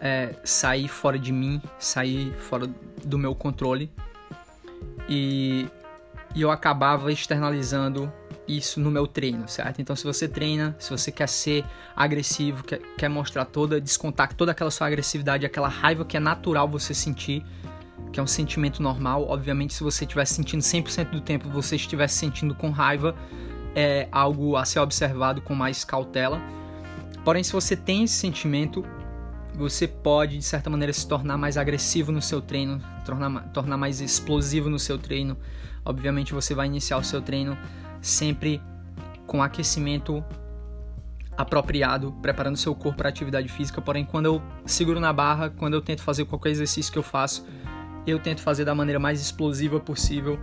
é, sair fora de mim, sair fora do meu controle. E, e eu acabava externalizando isso no meu treino, certo? Então, se você treina, se você quer ser agressivo, quer, quer mostrar toda, descontar toda aquela sua agressividade, aquela raiva que é natural você sentir, que é um sentimento normal. Obviamente, se você estiver sentindo 100% do tempo, você estiver sentindo com raiva, é algo a ser observado com mais cautela. Porém, se você tem esse sentimento, você pode, de certa maneira, se tornar mais agressivo no seu treino, tornar, tornar mais explosivo no seu treino. Obviamente, você vai iniciar o seu treino sempre com aquecimento apropriado, preparando seu corpo para atividade física. Porém, quando eu seguro na barra, quando eu tento fazer qualquer exercício que eu faço, eu tento fazer da maneira mais explosiva possível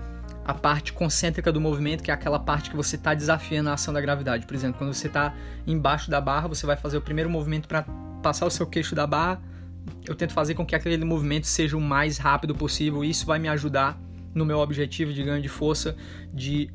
a parte concêntrica do movimento, que é aquela parte que você está desafiando a ação da gravidade. Por exemplo, quando você está embaixo da barra, você vai fazer o primeiro movimento para passar o seu queixo da barra. Eu tento fazer com que aquele movimento seja o mais rápido possível. Isso vai me ajudar no meu objetivo de ganho de força, de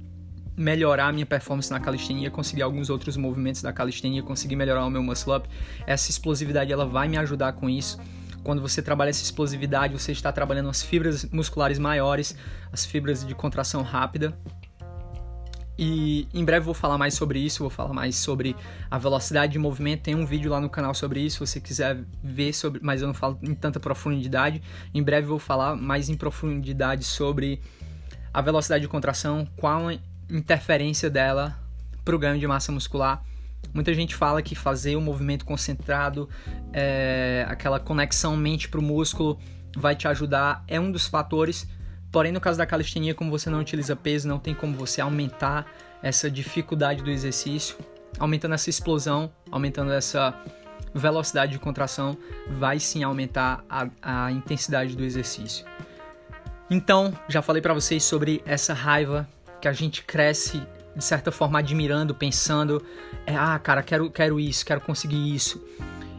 melhorar a minha performance na calistenia, conseguir alguns outros movimentos da calistenia, conseguir melhorar o meu muscle up. Essa explosividade ela vai me ajudar com isso. Quando você trabalha essa explosividade, você está trabalhando as fibras musculares maiores, as fibras de contração rápida. E em breve vou falar mais sobre isso, vou falar mais sobre a velocidade de movimento. Tem um vídeo lá no canal sobre isso, se você quiser ver sobre, mas eu não falo em tanta profundidade. Em breve vou falar mais em profundidade sobre a velocidade de contração, qual interferência dela para o ganho de massa muscular. Muita gente fala que fazer o um movimento concentrado, é, aquela conexão mente para o músculo, vai te ajudar, é um dos fatores. Porém, no caso da calistenia, como você não utiliza peso, não tem como você aumentar essa dificuldade do exercício, aumentando essa explosão, aumentando essa velocidade de contração, vai sim aumentar a, a intensidade do exercício. Então, já falei para vocês sobre essa raiva que a gente cresce de certa forma admirando, pensando, é, ah, cara, quero, quero isso, quero conseguir isso.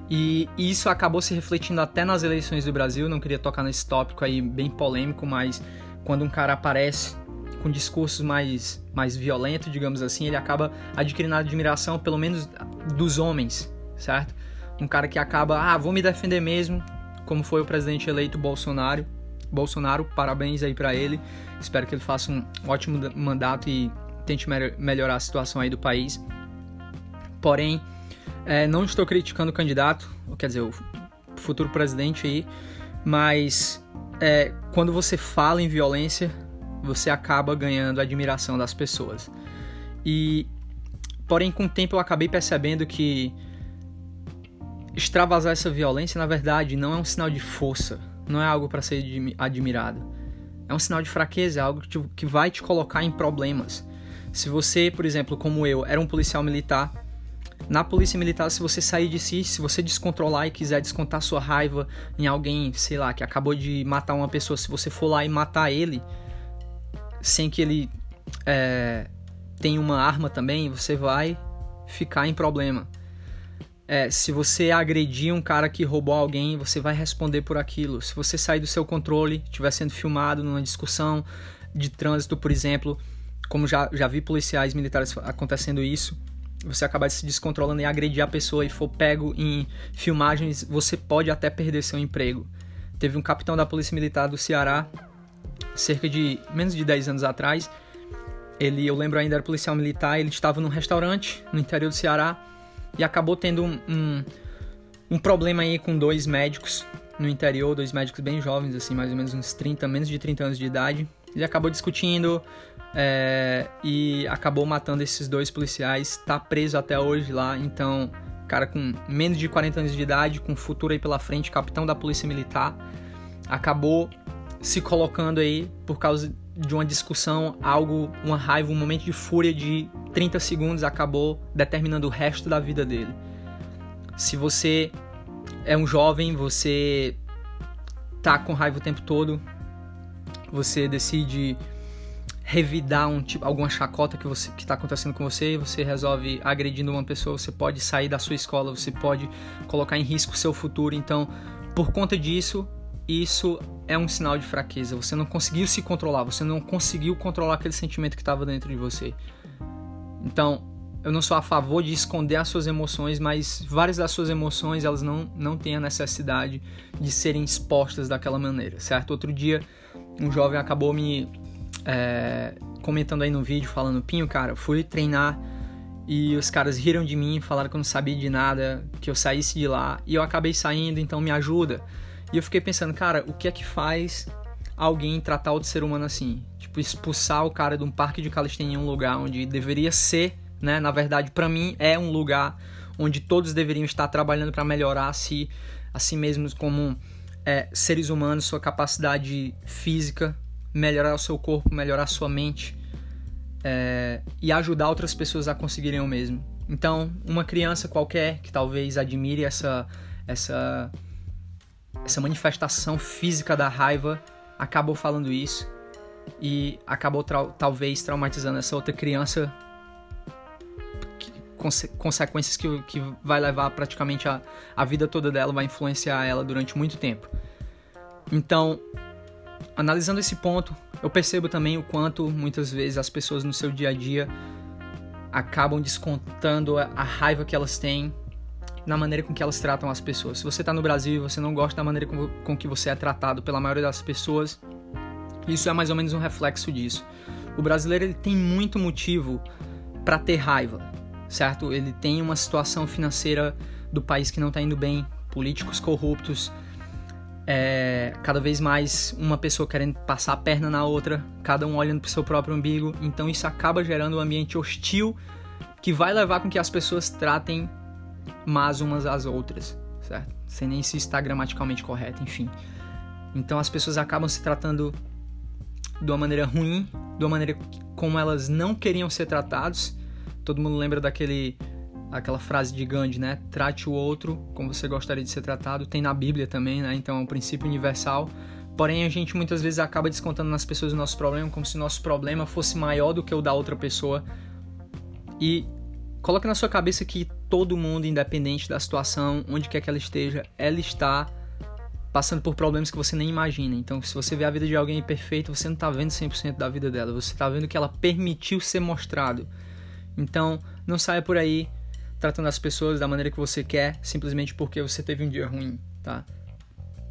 E, isso acabou se refletindo até nas eleições do Brasil. Não queria tocar nesse tópico aí bem polêmico, mas quando um cara aparece com discursos mais, mais violentos, digamos assim, ele acaba adquirindo admiração, pelo menos dos homens, certo? Um cara que acaba, ah, vou me defender mesmo, como foi o presidente eleito Bolsonaro. Bolsonaro, parabéns aí para ele. Espero que ele faça um ótimo mandato e tente melhorar a situação aí do país. Porém, é, não estou criticando o candidato, quer dizer, o futuro presidente aí, mas é, quando você fala em violência, você acaba ganhando a admiração das pessoas. E, porém, com o tempo eu acabei percebendo que extravasar essa violência, na verdade, não é um sinal de força, não é algo para ser admirado. É um sinal de fraqueza, é algo que, que vai te colocar em problemas. Se você, por exemplo, como eu, era um policial militar, na polícia militar, se você sair de si, se você descontrolar e quiser descontar sua raiva em alguém, sei lá, que acabou de matar uma pessoa, se você for lá e matar ele, sem que ele é, tenha uma arma também, você vai ficar em problema. É, se você agredir um cara que roubou alguém, você vai responder por aquilo. Se você sair do seu controle, estiver sendo filmado numa discussão de trânsito, por exemplo, como já, já vi policiais militares acontecendo isso, você acabar se descontrolando e agredir a pessoa e for pego em filmagens, você pode até perder seu emprego. Teve um capitão da Polícia Militar do Ceará, cerca de menos de 10 anos atrás. Ele, eu lembro ainda, era policial militar, ele estava num restaurante no interior do Ceará e acabou tendo um, um, um problema aí com dois médicos no interior, dois médicos bem jovens, assim, mais ou menos uns 30, menos de 30 anos de idade. Ele acabou discutindo é, e acabou matando esses dois policiais. Tá preso até hoje lá, então, cara com menos de 40 anos de idade, com futuro aí pela frente, capitão da polícia militar, acabou se colocando aí por causa de uma discussão, algo, uma raiva, um momento de fúria de 30 segundos acabou determinando o resto da vida dele. Se você é um jovem, você tá com raiva o tempo todo, você decide revidar um tipo, alguma chacota que você que está acontecendo com você, você resolve agredindo uma pessoa, você pode sair da sua escola, você pode colocar em risco o seu futuro. Então, por conta disso, isso é um sinal de fraqueza. Você não conseguiu se controlar, você não conseguiu controlar aquele sentimento que estava dentro de você. Então, eu não sou a favor de esconder as suas emoções, mas várias das suas emoções elas não, não têm a necessidade de serem expostas daquela maneira, certo? Outro dia, um jovem acabou me é, comentando aí no vídeo, falando: Pinho, cara, fui treinar e os caras riram de mim, falaram que eu não sabia de nada, que eu saísse de lá e eu acabei saindo, então me ajuda. E eu fiquei pensando, cara, o que é que faz alguém tratar outro ser humano assim? Tipo, expulsar o cara de um parque de calistenia em um lugar onde deveria ser né? Na verdade, para mim é um lugar onde todos deveriam estar trabalhando para melhorar a si, a si mesmos como é, seres humanos, sua capacidade física, melhorar o seu corpo, melhorar a sua mente é, e ajudar outras pessoas a conseguirem o mesmo. Então, uma criança qualquer que talvez admire essa essa essa manifestação física da raiva acabou falando isso e acabou tra talvez traumatizando essa outra criança conse consequências que, que vai levar praticamente a, a vida toda dela, vai influenciar ela durante muito tempo. Então, analisando esse ponto, eu percebo também o quanto muitas vezes as pessoas no seu dia a dia acabam descontando a, a raiva que elas têm na maneira com que elas tratam as pessoas. Se você está no Brasil e você não gosta da maneira com, com que você é tratado pela maioria das pessoas, isso é mais ou menos um reflexo disso. O brasileiro ele tem muito motivo para ter raiva certo? Ele tem uma situação financeira do país que não está indo bem, políticos corruptos, é, cada vez mais uma pessoa querendo passar a perna na outra, cada um olhando para o seu próprio umbigo. Então isso acaba gerando um ambiente hostil que vai levar com que as pessoas tratem mais umas às outras, certo? Sem nem se está gramaticalmente correto, enfim. Então as pessoas acabam se tratando de uma maneira ruim, de uma maneira como elas não queriam ser tratados todo mundo lembra daquele aquela frase de Gandhi, né? Trate o outro como você gostaria de ser tratado. Tem na Bíblia também, né? Então é um princípio universal. Porém, a gente muitas vezes acaba descontando nas pessoas o nosso problema como se o nosso problema fosse maior do que o da outra pessoa. E coloque na sua cabeça que todo mundo, independente da situação, onde quer que ela esteja, ela está passando por problemas que você nem imagina. Então, se você vê a vida de alguém perfeita, você não está vendo 100% da vida dela. Você está vendo que ela permitiu ser mostrado então, não saia por aí tratando as pessoas da maneira que você quer, simplesmente porque você teve um dia ruim, tá?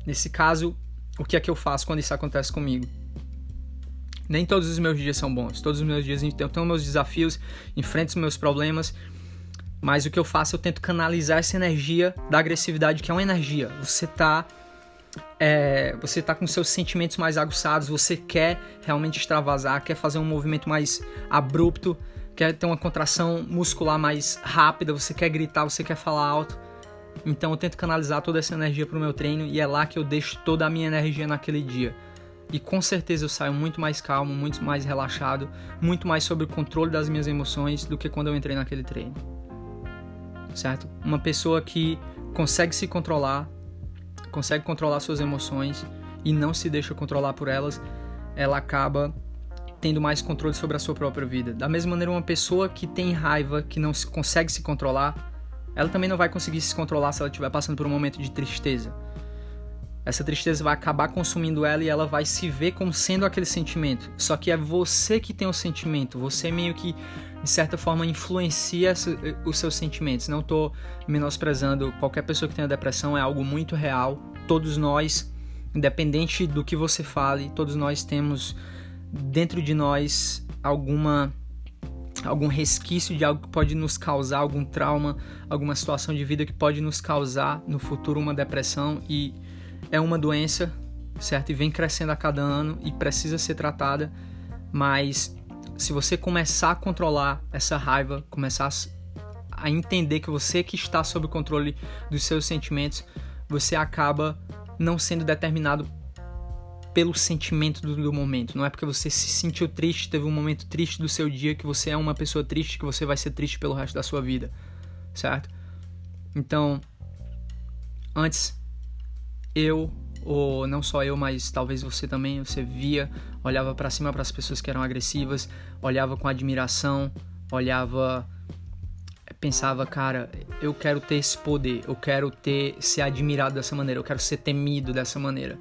Nesse caso, o que é que eu faço quando isso acontece comigo? Nem todos os meus dias são bons. Todos os meus dias eu tenho meus desafios, enfrento os meus problemas, mas o que eu faço, eu tento canalizar essa energia da agressividade, que é uma energia. Você tá é, você tá com seus sentimentos mais aguçados, você quer realmente extravasar, quer fazer um movimento mais abrupto, quer ter uma contração muscular mais rápida, você quer gritar, você quer falar alto. Então eu tento canalizar toda essa energia para o meu treino e é lá que eu deixo toda a minha energia naquele dia. E com certeza eu saio muito mais calmo, muito mais relaxado, muito mais sobre o controle das minhas emoções do que quando eu entrei naquele treino. Certo? Uma pessoa que consegue se controlar, consegue controlar suas emoções e não se deixa controlar por elas, ela acaba tendo mais controle sobre a sua própria vida. Da mesma maneira, uma pessoa que tem raiva, que não consegue se controlar, ela também não vai conseguir se controlar se ela estiver passando por um momento de tristeza. Essa tristeza vai acabar consumindo ela e ela vai se ver como sendo aquele sentimento. Só que é você que tem o sentimento, você meio que de certa forma influencia os seus sentimentos. Não estou menosprezando qualquer pessoa que tenha depressão, é algo muito real. Todos nós, independente do que você fale, todos nós temos dentro de nós alguma algum resquício de algo que pode nos causar algum trauma, alguma situação de vida que pode nos causar no futuro uma depressão e é uma doença, certo? E vem crescendo a cada ano e precisa ser tratada, mas se você começar a controlar essa raiva, começar a entender que você que está sob o controle dos seus sentimentos, você acaba não sendo determinado pelo sentimento do, do, momento. Não é porque você se sentiu triste, teve um momento triste do seu dia, que você é uma pessoa triste, que você vai ser triste pelo resto da sua vida, certo? Então, antes, eu, ou não só eu, mas talvez você também, você via, olhava para cima para as pessoas que eram agressivas, olhava com admiração, olhava pensava, cara, eu quero ter esse poder, eu quero ter ser admirado dessa maneira, eu quero ser temido dessa maneira.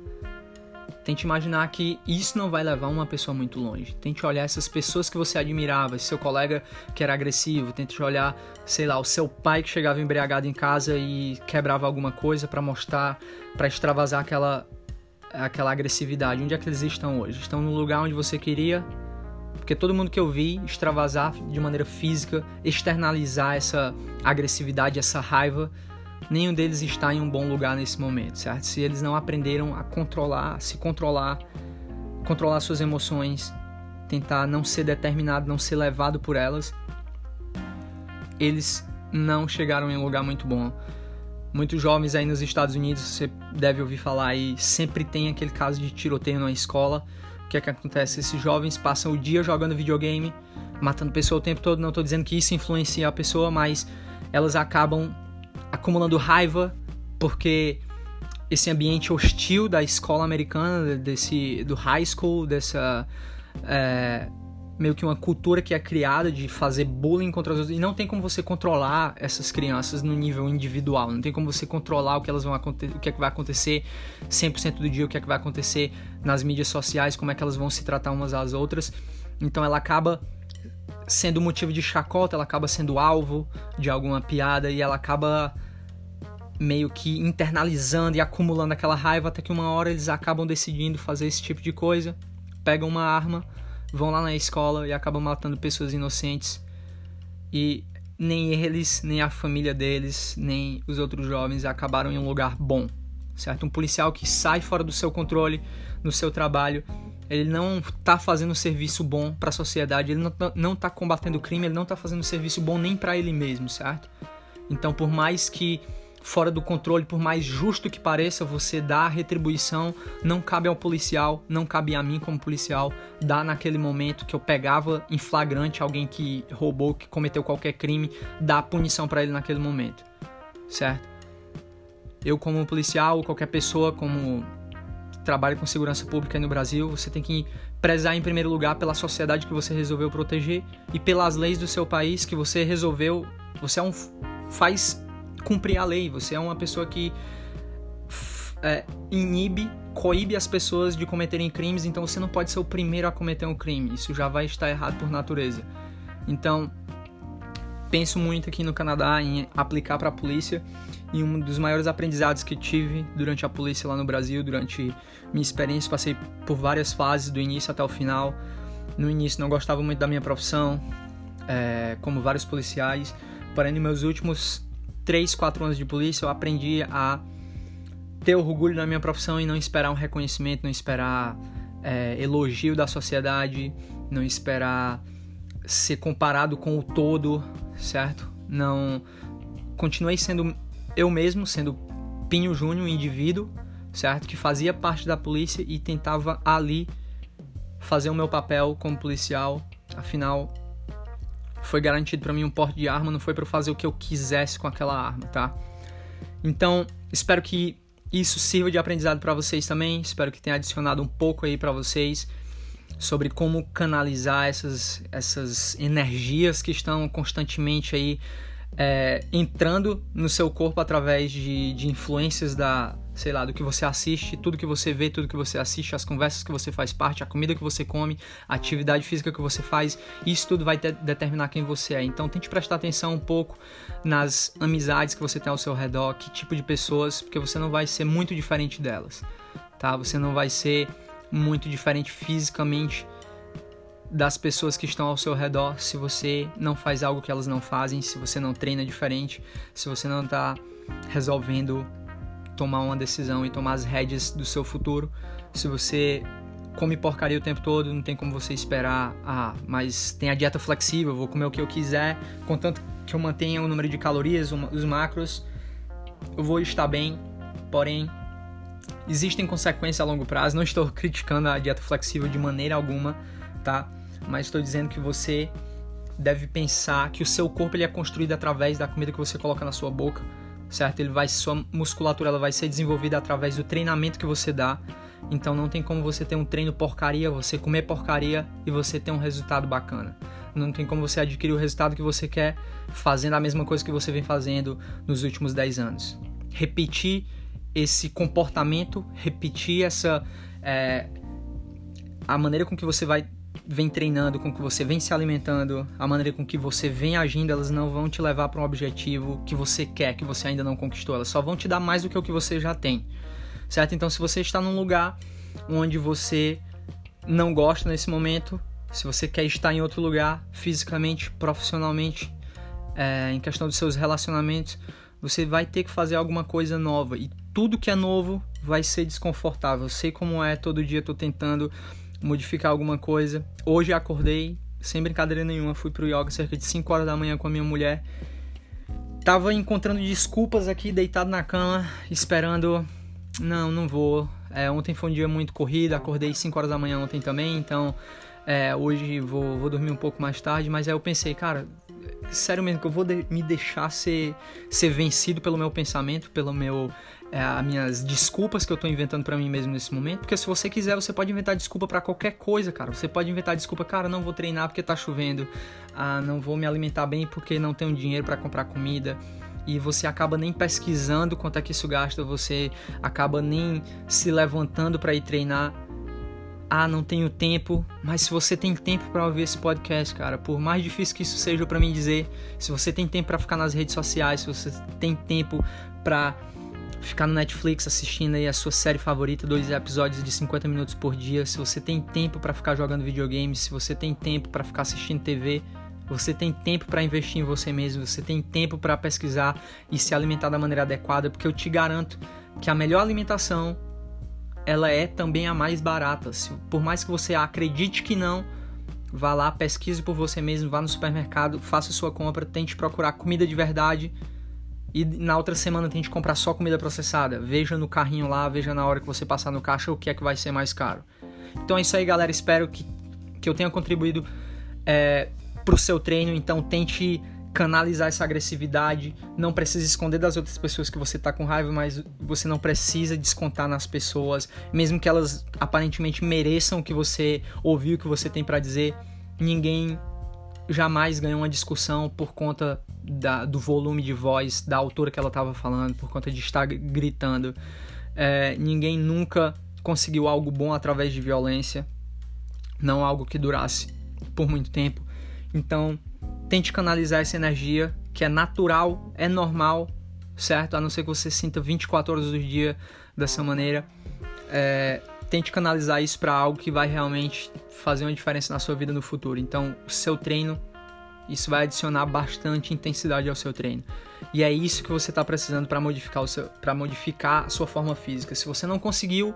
Tente imaginar que isso não vai levar uma pessoa muito longe. Tente olhar essas pessoas que você admirava, seu colega que era agressivo. Tente olhar, sei lá, o seu pai que chegava embriagado em casa e quebrava alguma coisa para mostrar, para extravasar aquela, aquela agressividade. Onde é que eles estão hoje? Estão no lugar onde você queria? Porque todo mundo que eu vi extravasar de maneira física, externalizar essa agressividade, essa raiva, nenhum deles está em um bom lugar nesse momento, certo? Se eles não aprenderam a controlar, se controlar, controlar suas emoções, tentar não ser determinado, não ser levado por elas, eles não chegaram em um lugar muito bom. Muitos jovens aí nos Estados Unidos, você deve ouvir falar aí, sempre tem aquele caso de tiroteio na escola. O que é que acontece? Esses jovens passam o dia jogando videogame, matando pessoa o tempo todo. Não estou dizendo que isso influencia a pessoa, mas elas acabam acumulando raiva porque esse ambiente hostil da escola americana, desse do high school, dessa é, meio que uma cultura que é criada de fazer bullying contra as outras e não tem como você controlar essas crianças no nível individual, não tem como você controlar o que elas vão o que é que vai acontecer 100% do dia, o que é que vai acontecer nas mídias sociais, como é que elas vão se tratar umas às outras. Então ela acaba sendo motivo de chacota, ela acaba sendo alvo de alguma piada e ela acaba meio que internalizando e acumulando aquela raiva até que uma hora eles acabam decidindo fazer esse tipo de coisa, pegam uma arma, vão lá na escola e acabam matando pessoas inocentes. E nem eles, nem a família deles, nem os outros jovens acabaram em um lugar bom, certo? Um policial que sai fora do seu controle no seu trabalho, ele não está fazendo serviço bom para a sociedade, ele não está combatendo o crime, ele não está fazendo serviço bom nem para ele mesmo, certo? Então, por mais que fora do controle, por mais justo que pareça, você dá a retribuição, não cabe ao policial, não cabe a mim como policial, dar naquele momento que eu pegava em flagrante alguém que roubou, que cometeu qualquer crime, dar punição para ele naquele momento, certo? Eu como policial, qualquer pessoa como trabalha com segurança pública no Brasil, você tem que prezar em primeiro lugar pela sociedade que você resolveu proteger e pelas leis do seu país que você resolveu, você é um faz cumprir a lei, você é uma pessoa que é, inibe, coíbe as pessoas de cometerem crimes, então você não pode ser o primeiro a cometer um crime, isso já vai estar errado por natureza. Então, penso muito aqui no Canadá em aplicar para a polícia. E um dos maiores aprendizados que tive durante a polícia lá no Brasil, durante minha experiência, passei por várias fases do início até o final. No início não gostava muito da minha profissão, é, como vários policiais, porém nos meus últimos 3, 4 anos de polícia, eu aprendi a ter orgulho na minha profissão e não esperar um reconhecimento, não esperar é, elogio da sociedade, não esperar ser comparado com o todo, certo? Não continuei sendo eu mesmo, sendo Pinho Júnior, um indivíduo, certo? Que fazia parte da polícia e tentava ali fazer o meu papel como policial. Afinal, foi garantido para mim um porte de arma, não foi para fazer o que eu quisesse com aquela arma, tá? Então, espero que isso sirva de aprendizado para vocês também. Espero que tenha adicionado um pouco aí para vocês sobre como canalizar essas, essas energias que estão constantemente aí é, entrando no seu corpo através de, de influências da, sei lá, do que você assiste, tudo que você vê, tudo que você assiste, as conversas que você faz parte, a comida que você come, a atividade física que você faz, isso tudo vai de determinar quem você é. Então tente prestar atenção um pouco nas amizades que você tem ao seu redor, que tipo de pessoas, porque você não vai ser muito diferente delas, tá? Você não vai ser muito diferente fisicamente das pessoas que estão ao seu redor se você não faz algo que elas não fazem, se você não treina diferente, se você não está resolvendo tomar uma decisão e tomar as rédeas do seu futuro. Se você come porcaria o tempo todo, não tem como você esperar, ah, mas tem a dieta flexível, vou comer o que eu quiser, contanto que eu mantenha o número de calorias, os macros, eu vou estar bem. Porém, existem consequências a longo prazo. Não estou criticando a dieta flexível de maneira alguma, tá? Mas estou dizendo que você deve pensar que o seu corpo ele é construído através da comida que você coloca na sua boca certo? Ele vai sua musculatura ela vai ser desenvolvida através do treinamento que você dá. Então não tem como você ter um treino porcaria, você comer porcaria e você ter um resultado bacana. Não tem como você adquirir o resultado que você quer fazendo a mesma coisa que você vem fazendo nos últimos 10 anos. Repetir esse comportamento, repetir essa é, a maneira com que você vai vem treinando, com que você vem se alimentando, a maneira com que você vem agindo, elas não vão te levar para um objetivo que você quer, que você ainda não conquistou. Elas só vão te dar mais do que o que você já tem. Certo? Então, se você está num lugar onde você não gosta nesse momento, se você quer estar em outro lugar, fisicamente, profissionalmente, é, em questão dos seus relacionamentos, você vai ter que fazer alguma coisa nova. E tudo que é novo vai ser desconfortável. Eu sei como é, todo dia estou tentando modificar alguma coisa. Hoje acordei, sem brincadeira nenhuma, fui pro yoga cerca de 5 horas da manhã com a minha mulher. Tava encontrando desculpas aqui, deitado na cama, esperando. Não, não vou. É, ontem foi um dia muito corrido, acordei 5 horas da manhã ontem também, então é, hoje vou, vou dormir um pouco mais tarde. Mas aí eu pensei, cara, sério mesmo que eu vou de, me deixar ser, ser vencido pelo meu pensamento, pelo meu é, as minhas desculpas que eu tô inventando para mim mesmo nesse momento, porque se você quiser, você pode inventar desculpa para qualquer coisa, cara. Você pode inventar desculpa, cara, não vou treinar porque tá chovendo, ah, não vou me alimentar bem porque não tenho dinheiro para comprar comida. E você acaba nem pesquisando quanto é que isso gasta, você acaba nem se levantando para ir treinar. Ah, não tenho tempo, mas se você tem tempo para ouvir esse podcast, cara, por mais difícil que isso seja para mim dizer, se você tem tempo para ficar nas redes sociais, se você tem tempo para ficar no Netflix assistindo aí a sua série favorita, dois episódios de 50 minutos por dia, se você tem tempo para ficar jogando videogame, se você tem tempo para ficar assistindo TV, você tem tempo para investir em você mesmo, você tem tempo para pesquisar e se alimentar da maneira adequada, porque eu te garanto que a melhor alimentação ela é também a mais barata. Se, por mais que você acredite que não, vá lá, pesquise por você mesmo, vá no supermercado, faça sua compra, tente procurar comida de verdade e na outra semana tem que comprar só comida processada. Veja no carrinho lá, veja na hora que você passar no caixa o que é que vai ser mais caro. Então é isso aí, galera. Espero que, que eu tenha contribuído é, pro seu treino. Então tente canalizar essa agressividade. Não precisa esconder das outras pessoas que você tá com raiva, mas você não precisa descontar nas pessoas, mesmo que elas aparentemente mereçam que você ouviu o que você tem para dizer. Ninguém jamais ganhou uma discussão por conta da, do volume de voz, da altura que ela estava falando, por conta de estar gritando. É, ninguém nunca conseguiu algo bom através de violência, não algo que durasse por muito tempo. Então, tente canalizar essa energia que é natural, é normal, certo? A não ser que você sinta 24 horas do dia dessa maneira. É, tente canalizar isso para algo que vai realmente fazer uma diferença na sua vida no futuro. Então, o seu treino, isso vai adicionar bastante intensidade ao seu treino. E é isso que você está precisando para modificar o seu, para modificar a sua forma física. Se você não conseguiu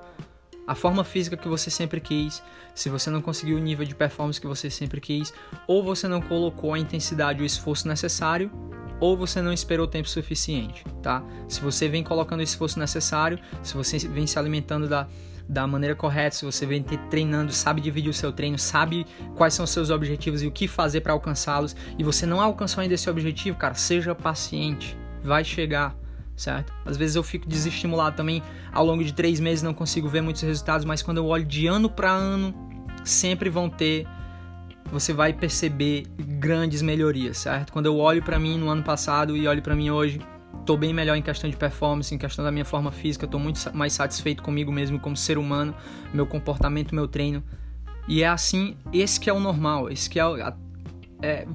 a forma física que você sempre quis, se você não conseguiu o nível de performance que você sempre quis, ou você não colocou a intensidade e o esforço necessário, ou você não esperou tempo suficiente, tá? Se você vem colocando o esforço necessário, se você vem se alimentando da da maneira correta, se você vem treinando, sabe dividir o seu treino, sabe quais são os seus objetivos e o que fazer para alcançá-los, e você não alcançou ainda esse objetivo, cara, seja paciente, vai chegar, certo? Às vezes eu fico desestimulado também, ao longo de três meses não consigo ver muitos resultados, mas quando eu olho de ano para ano, sempre vão ter você vai perceber grandes melhorias, certo? Quando eu olho para mim no ano passado e olho para mim hoje, Tô bem melhor em questão de performance, em questão da minha forma física, tô muito mais satisfeito comigo mesmo como ser humano, meu comportamento, meu treino. E é assim, esse que é o normal, esse que é, é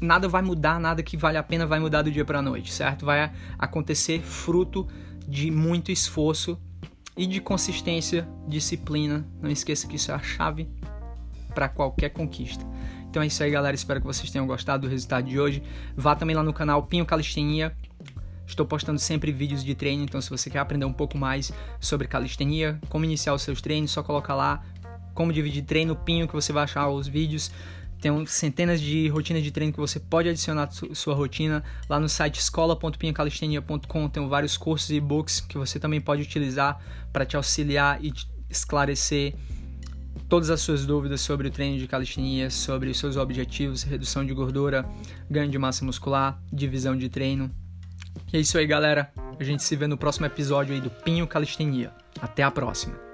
nada vai mudar, nada que vale a pena vai mudar do dia para noite, certo? Vai acontecer fruto de muito esforço e de consistência, disciplina. Não esqueça que isso é a chave para qualquer conquista. Então é isso aí, galera. Espero que vocês tenham gostado do resultado de hoje. Vá também lá no canal Pinho Calistenia Estou postando sempre vídeos de treino, então se você quer aprender um pouco mais sobre calistenia, como iniciar os seus treinos, só coloca lá como dividir treino, pinho que você vai achar os vídeos. Tem centenas de rotinas de treino que você pode adicionar à sua rotina. Lá no site escola.pinhacalistenia.com tem vários cursos e e-books que você também pode utilizar para te auxiliar e te esclarecer todas as suas dúvidas sobre o treino de calistenia, sobre os seus objetivos, redução de gordura, ganho de massa muscular, divisão de treino. E é isso aí, galera. A gente se vê no próximo episódio aí do Pinho Calistenia. Até a próxima.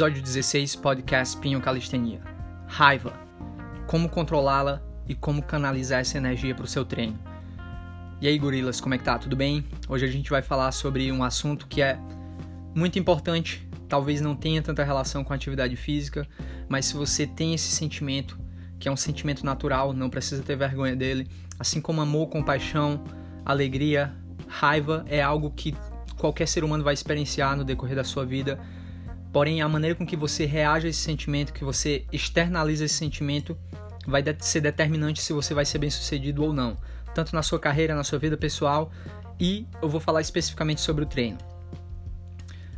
Episódio 16, podcast Pinho Calistenia. Raiva. Como controlá-la e como canalizar essa energia para o seu treino. E aí, gorilas, como é que tá? Tudo bem? Hoje a gente vai falar sobre um assunto que é muito importante, talvez não tenha tanta relação com a atividade física, mas se você tem esse sentimento, que é um sentimento natural, não precisa ter vergonha dele, assim como amor, compaixão, alegria, raiva é algo que qualquer ser humano vai experienciar no decorrer da sua vida. Porém, a maneira com que você reage a esse sentimento, que você externaliza esse sentimento, vai ser determinante se você vai ser bem sucedido ou não, tanto na sua carreira, na sua vida pessoal, e eu vou falar especificamente sobre o treino.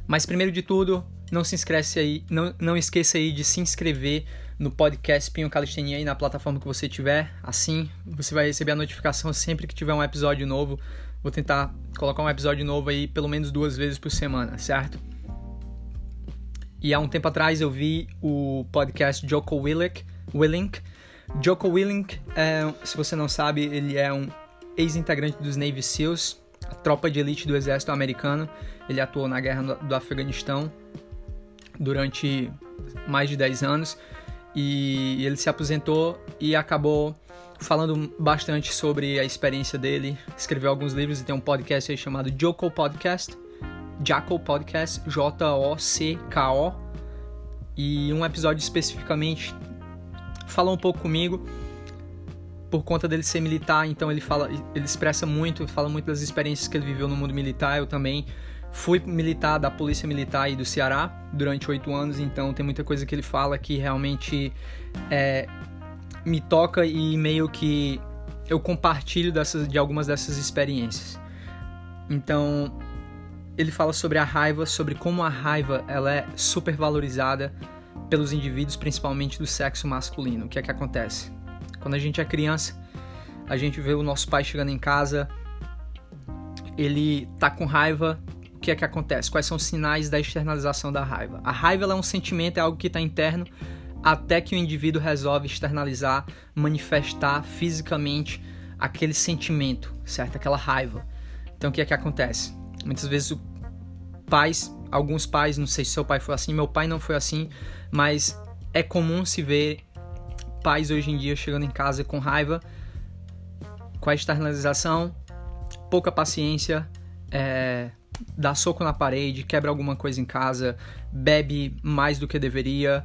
Mas primeiro de tudo, não se inscreve aí, não, não esqueça aí de se inscrever no podcast Pinho Calistenia aí na plataforma que você tiver. Assim, você vai receber a notificação sempre que tiver um episódio novo. Vou tentar colocar um episódio novo aí pelo menos duas vezes por semana, certo? E há um tempo atrás eu vi o podcast Joko Willink. Willink. Joko Willink, é, se você não sabe, ele é um ex-integrante dos Navy SEALs, a tropa de elite do exército americano. Ele atuou na guerra do Afeganistão durante mais de 10 anos e ele se aposentou e acabou falando bastante sobre a experiência dele. Escreveu alguns livros e tem um podcast aí chamado Joko Podcast. Jocko Podcast, J-O-C-K-O. E um episódio especificamente falou um pouco comigo por conta dele ser militar, então ele fala, ele expressa muito, fala muito das experiências que ele viveu no mundo militar. Eu também fui militar da Polícia Militar e do Ceará durante oito anos, então tem muita coisa que ele fala que realmente é, me toca e meio que eu compartilho dessas, de algumas dessas experiências. Então, ele fala sobre a raiva, sobre como a raiva ela é super valorizada pelos indivíduos, principalmente do sexo masculino. O que é que acontece? Quando a gente é criança, a gente vê o nosso pai chegando em casa, ele tá com raiva. O que é que acontece? Quais são os sinais da externalização da raiva? A raiva é um sentimento, é algo que está interno, até que o indivíduo resolve externalizar, manifestar fisicamente aquele sentimento, certo? Aquela raiva. Então o que é que acontece? Muitas vezes pais, alguns pais, não sei se seu pai foi assim, meu pai não foi assim, mas é comum se ver pais hoje em dia chegando em casa com raiva, com a externalização, pouca paciência, é, dá soco na parede, quebra alguma coisa em casa, bebe mais do que deveria,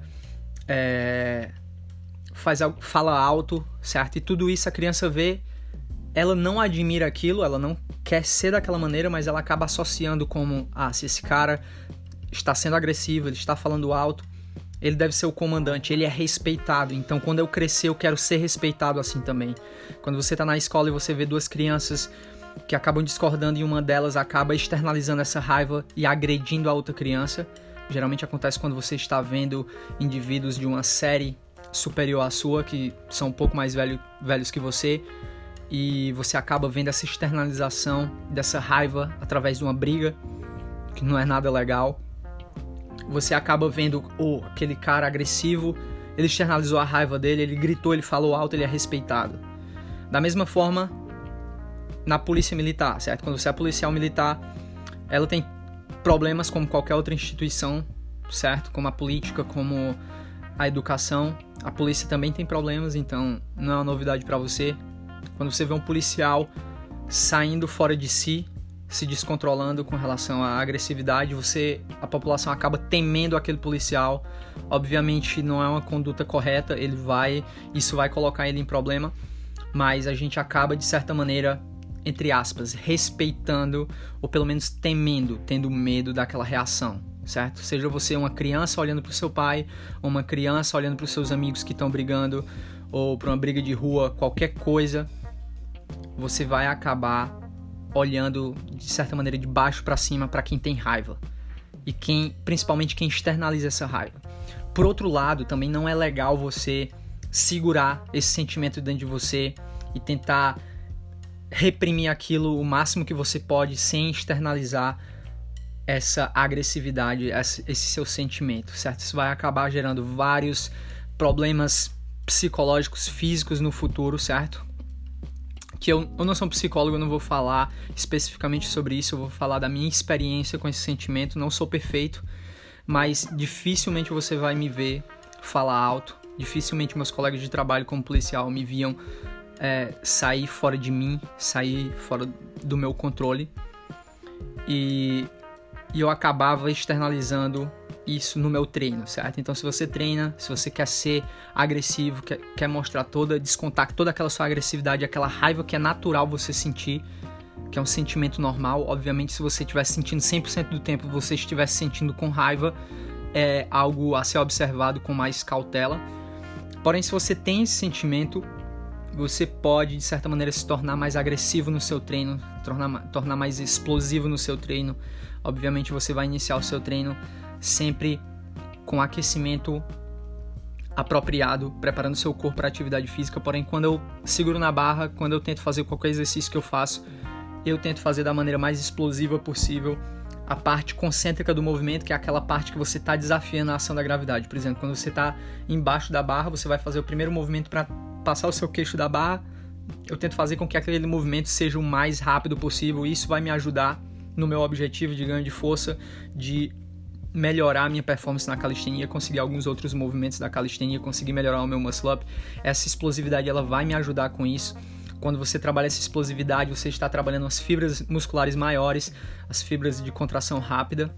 é, faz, fala alto, certo? E tudo isso a criança vê, ela não admira aquilo, ela não quer ser daquela maneira, mas ela acaba associando como, ah, se esse cara está sendo agressivo, ele está falando alto, ele deve ser o comandante, ele é respeitado. Então, quando eu crescer, eu quero ser respeitado assim também. Quando você está na escola e você vê duas crianças que acabam discordando e uma delas acaba externalizando essa raiva e agredindo a outra criança, Geralmente acontece quando você está vendo indivíduos de uma série superior à sua, que são um pouco mais velho, velhos que você, e você acaba vendo essa externalização dessa raiva através de uma briga, que não é nada legal. Você acaba vendo oh, aquele cara agressivo, ele externalizou a raiva dele, ele gritou, ele falou alto, ele é respeitado. Da mesma forma, na polícia militar, certo? Quando você é policial militar, ela tem problemas como qualquer outra instituição, certo? Como a política, como a educação. A polícia também tem problemas, então não é uma novidade para você. Quando você vê um policial saindo fora de si, se descontrolando com relação à agressividade, você a população acaba temendo aquele policial. Obviamente não é uma conduta correta, ele vai, isso vai colocar ele em problema, mas a gente acaba de certa maneira entre aspas, respeitando ou pelo menos temendo, tendo medo daquela reação, certo? Seja você uma criança olhando para o seu pai, ou uma criança olhando para os seus amigos que estão brigando, ou para uma briga de rua, qualquer coisa, você vai acabar olhando de certa maneira de baixo para cima para quem tem raiva e quem, principalmente quem externaliza essa raiva. Por outro lado, também não é legal você segurar esse sentimento dentro de você e tentar reprimir aquilo o máximo que você pode sem externalizar essa agressividade, esse seu sentimento, certo? Isso vai acabar gerando vários problemas psicológicos, físicos no futuro, certo? Que eu, eu não sou um psicólogo, eu não vou falar especificamente sobre isso, eu vou falar da minha experiência com esse sentimento, não sou perfeito, mas dificilmente você vai me ver falar alto. Dificilmente meus colegas de trabalho como policial me viam é, sair fora de mim, sair fora do meu controle. E, e eu acabava externalizando isso no meu treino, certo? Então, se você treina, se você quer ser agressivo, quer, quer mostrar toda, descontar toda aquela sua agressividade, aquela raiva que é natural você sentir, que é um sentimento normal. Obviamente, se você estiver sentindo 100% do tempo, você estiver sentindo com raiva, é algo a ser observado com mais cautela. Porém, se você tem esse sentimento, você pode, de certa maneira, se tornar mais agressivo no seu treino, tornar, tornar mais explosivo no seu treino. Obviamente, você vai iniciar o seu treino sempre com aquecimento apropriado, preparando seu corpo para atividade física. Porém, quando eu seguro na barra, quando eu tento fazer qualquer exercício que eu faço, eu tento fazer da maneira mais explosiva possível a parte concêntrica do movimento, que é aquela parte que você está desafiando a ação da gravidade. Por exemplo, quando você está embaixo da barra, você vai fazer o primeiro movimento para passar o seu queixo da barra. Eu tento fazer com que aquele movimento seja o mais rápido possível. Isso vai me ajudar no meu objetivo de ganho de força, de melhorar a minha performance na calistenia, conseguir alguns outros movimentos da calistenia, conseguir melhorar o meu muscle up. Essa explosividade ela vai me ajudar com isso. Quando você trabalha essa explosividade, você está trabalhando as fibras musculares maiores, as fibras de contração rápida.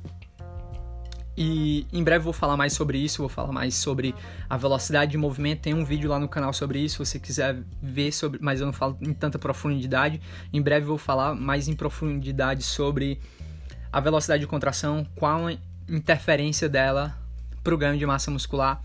E em breve vou falar mais sobre isso, vou falar mais sobre a velocidade de movimento. Tem um vídeo lá no canal sobre isso, se você quiser ver sobre, mas eu não falo em tanta profundidade. Em breve vou falar mais em profundidade sobre a velocidade de contração, qual interferência dela para o ganho de massa muscular.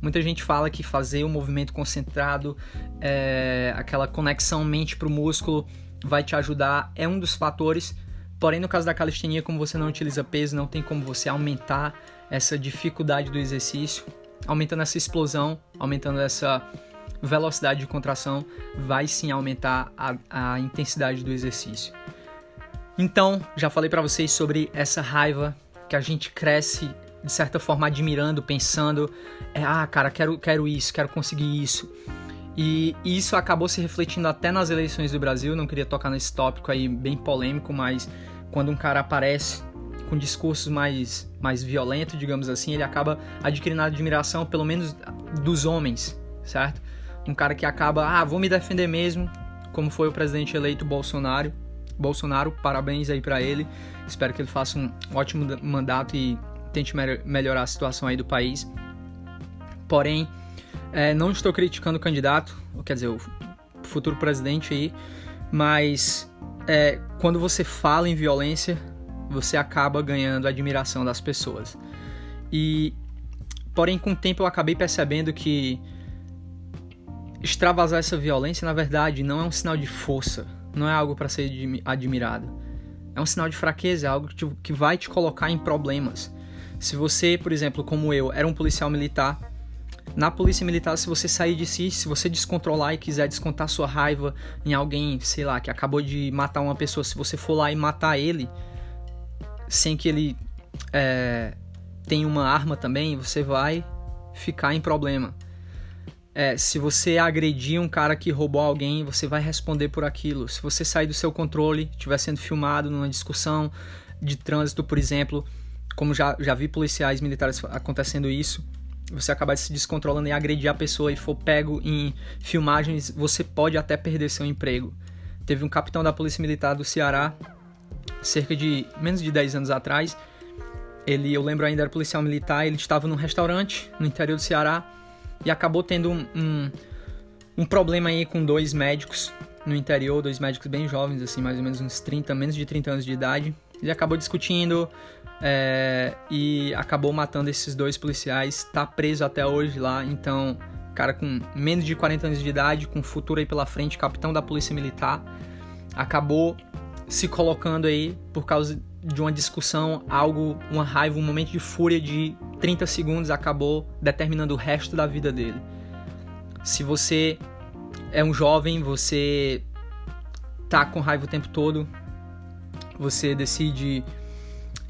Muita gente fala que fazer o um movimento concentrado, é, aquela conexão mente para o músculo, vai te ajudar. É um dos fatores. Porém, no caso da calistenia, como você não utiliza peso, não tem como você aumentar essa dificuldade do exercício. Aumentando essa explosão, aumentando essa velocidade de contração, vai sim aumentar a, a intensidade do exercício. Então, já falei para vocês sobre essa raiva que a gente cresce de certa forma admirando, pensando, é, ah, cara, quero, quero isso, quero conseguir isso. E, isso acabou se refletindo até nas eleições do Brasil. Não queria tocar nesse tópico aí bem polêmico, mas quando um cara aparece com discursos mais, mais violentos, digamos assim, ele acaba adquirindo admiração, pelo menos dos homens, certo? Um cara que acaba, ah, vou me defender mesmo, como foi o presidente eleito Bolsonaro. Bolsonaro, parabéns aí para ele. Espero que ele faça um ótimo mandato e tente me melhorar a situação aí do país. Porém, é, não estou criticando o candidato, quer dizer, o futuro presidente aí, mas é, quando você fala em violência, você acaba ganhando a admiração das pessoas. E, porém, com o tempo eu acabei percebendo que extravasar essa violência, na verdade, não é um sinal de força, não é algo para ser admirado. É um sinal de fraqueza, é algo que, te, que vai te colocar em problemas. Se você, por exemplo, como eu, era um policial militar, na polícia militar, se você sair de si, se você descontrolar e quiser descontar sua raiva em alguém, sei lá, que acabou de matar uma pessoa, se você for lá e matar ele, sem que ele é, tenha uma arma também, você vai ficar em problema é, se você agredir um cara que roubou alguém, você vai responder por aquilo. Se você sair do seu controle, estiver sendo filmado numa discussão de trânsito, por exemplo, como já, já vi policiais militares acontecendo isso, você acabar se descontrolando e agredir a pessoa e for pego em filmagens, você pode até perder seu emprego. Teve um capitão da Polícia Militar do Ceará, cerca de menos de 10 anos atrás. Ele, eu lembro ainda, era policial militar, ele estava num restaurante no interior do Ceará e acabou tendo um, um, um problema aí com dois médicos no interior, dois médicos bem jovens, assim, mais ou menos uns 30, menos de 30 anos de idade. Ele acabou discutindo é, e acabou matando esses dois policiais. Tá preso até hoje lá, então, cara com menos de 40 anos de idade, com futuro aí pela frente, capitão da polícia militar, acabou se colocando aí por causa de uma discussão, algo, uma raiva, um momento de fúria de 30 segundos acabou determinando o resto da vida dele. Se você é um jovem, você tá com raiva o tempo todo, você decide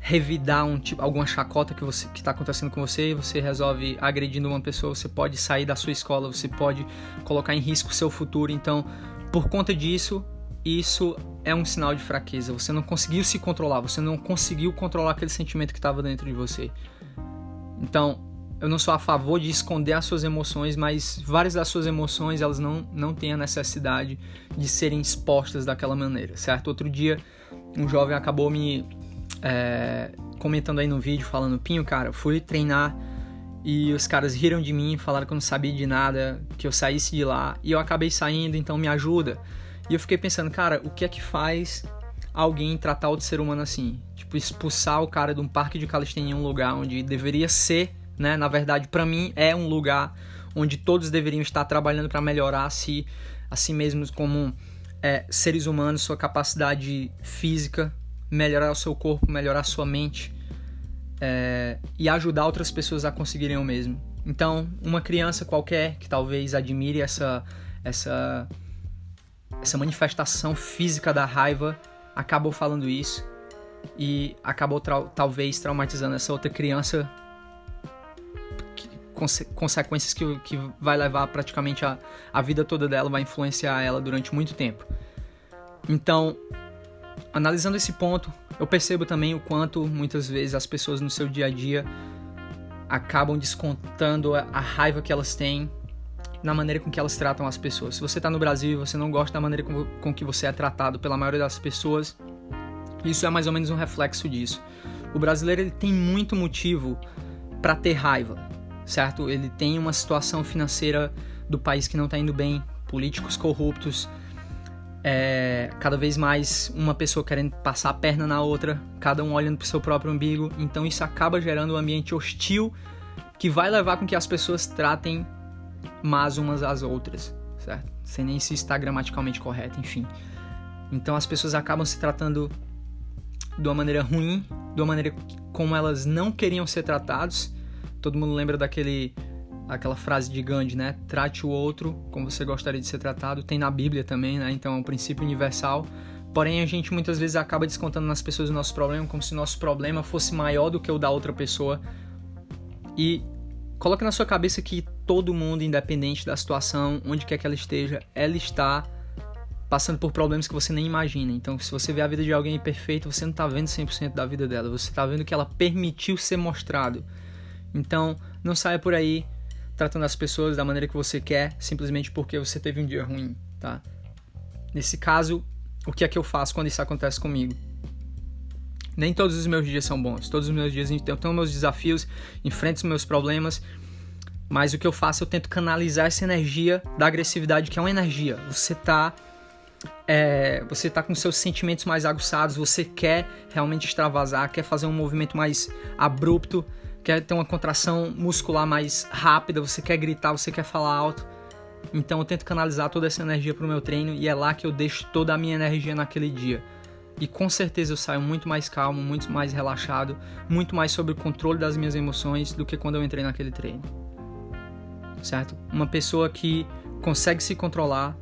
revidar um tipo, alguma chacota que você que está acontecendo com você, você resolve agredindo uma pessoa, você pode sair da sua escola, você pode colocar em risco o seu futuro. Então, por conta disso, isso é um sinal de fraqueza. Você não conseguiu se controlar, você não conseguiu controlar aquele sentimento que estava dentro de você. Então, eu não sou a favor de esconder as suas emoções, mas várias das suas emoções elas não, não têm a necessidade de serem expostas daquela maneira, certo? Outro dia, um jovem acabou me é, comentando aí no vídeo, falando: Pinho, cara, fui treinar e os caras riram de mim, falaram que eu não sabia de nada, que eu saísse de lá e eu acabei saindo, então me ajuda. E eu fiquei pensando, cara, o que é que faz alguém tratar outro ser humano assim? Tipo, expulsar o cara de um parque de calistenia, um lugar onde deveria ser né? Na verdade, para mim é um lugar onde todos deveriam estar trabalhando para melhorar a si, a si mesmos como é, seres humanos, sua capacidade física, melhorar o seu corpo, melhorar a sua mente é, e ajudar outras pessoas a conseguirem o mesmo. Então, uma criança qualquer que talvez admire essa essa essa manifestação física da raiva acabou falando isso e acabou tra talvez traumatizando essa outra criança conse consequências que, que vai levar praticamente a, a vida toda dela, vai influenciar ela durante muito tempo. Então, analisando esse ponto, eu percebo também o quanto muitas vezes as pessoas no seu dia a dia acabam descontando a raiva que elas têm na maneira com que elas tratam as pessoas. Se você está no Brasil e você não gosta da maneira com, com que você é tratado pela maioria das pessoas, isso é mais ou menos um reflexo disso. O brasileiro ele tem muito motivo para ter raiva certo? Ele tem uma situação financeira do país que não está indo bem, políticos corruptos, é, cada vez mais uma pessoa querendo passar a perna na outra, cada um olhando para o seu próprio umbigo. Então isso acaba gerando um ambiente hostil que vai levar com que as pessoas tratem mais umas às outras, certo? Sem nem se está gramaticalmente correto, enfim. Então as pessoas acabam se tratando de uma maneira ruim, de uma maneira como elas não queriam ser tratados Todo mundo lembra daquele aquela frase de Gandhi, né? Trate o outro como você gostaria de ser tratado. Tem na Bíblia também, né? Então é um princípio universal. Porém, a gente muitas vezes acaba descontando nas pessoas o nosso problema como se o nosso problema fosse maior do que o da outra pessoa. E coloque na sua cabeça que todo mundo, independente da situação, onde quer que ela esteja, ela está passando por problemas que você nem imagina. Então, se você vê a vida de alguém perfeita, você não está vendo 100% da vida dela, você está vendo que ela permitiu ser mostrado. Então, não saia por aí tratando as pessoas da maneira que você quer, simplesmente porque você teve um dia ruim, tá? Nesse caso, o que é que eu faço quando isso acontece comigo? Nem todos os meus dias são bons. Todos os meus dias eu tenho meus desafios, enfrento os meus problemas, mas o que eu faço, eu tento canalizar essa energia da agressividade, que é uma energia. Você tá é, você tá com seus sentimentos mais aguçados, você quer realmente extravasar, quer fazer um movimento mais abrupto, quer ter uma contração muscular mais rápida, você quer gritar, você quer falar alto. Então eu tento canalizar toda essa energia para o meu treino e é lá que eu deixo toda a minha energia naquele dia. E com certeza eu saio muito mais calmo, muito mais relaxado, muito mais sobre o controle das minhas emoções do que quando eu entrei naquele treino. Certo? Uma pessoa que consegue se controlar,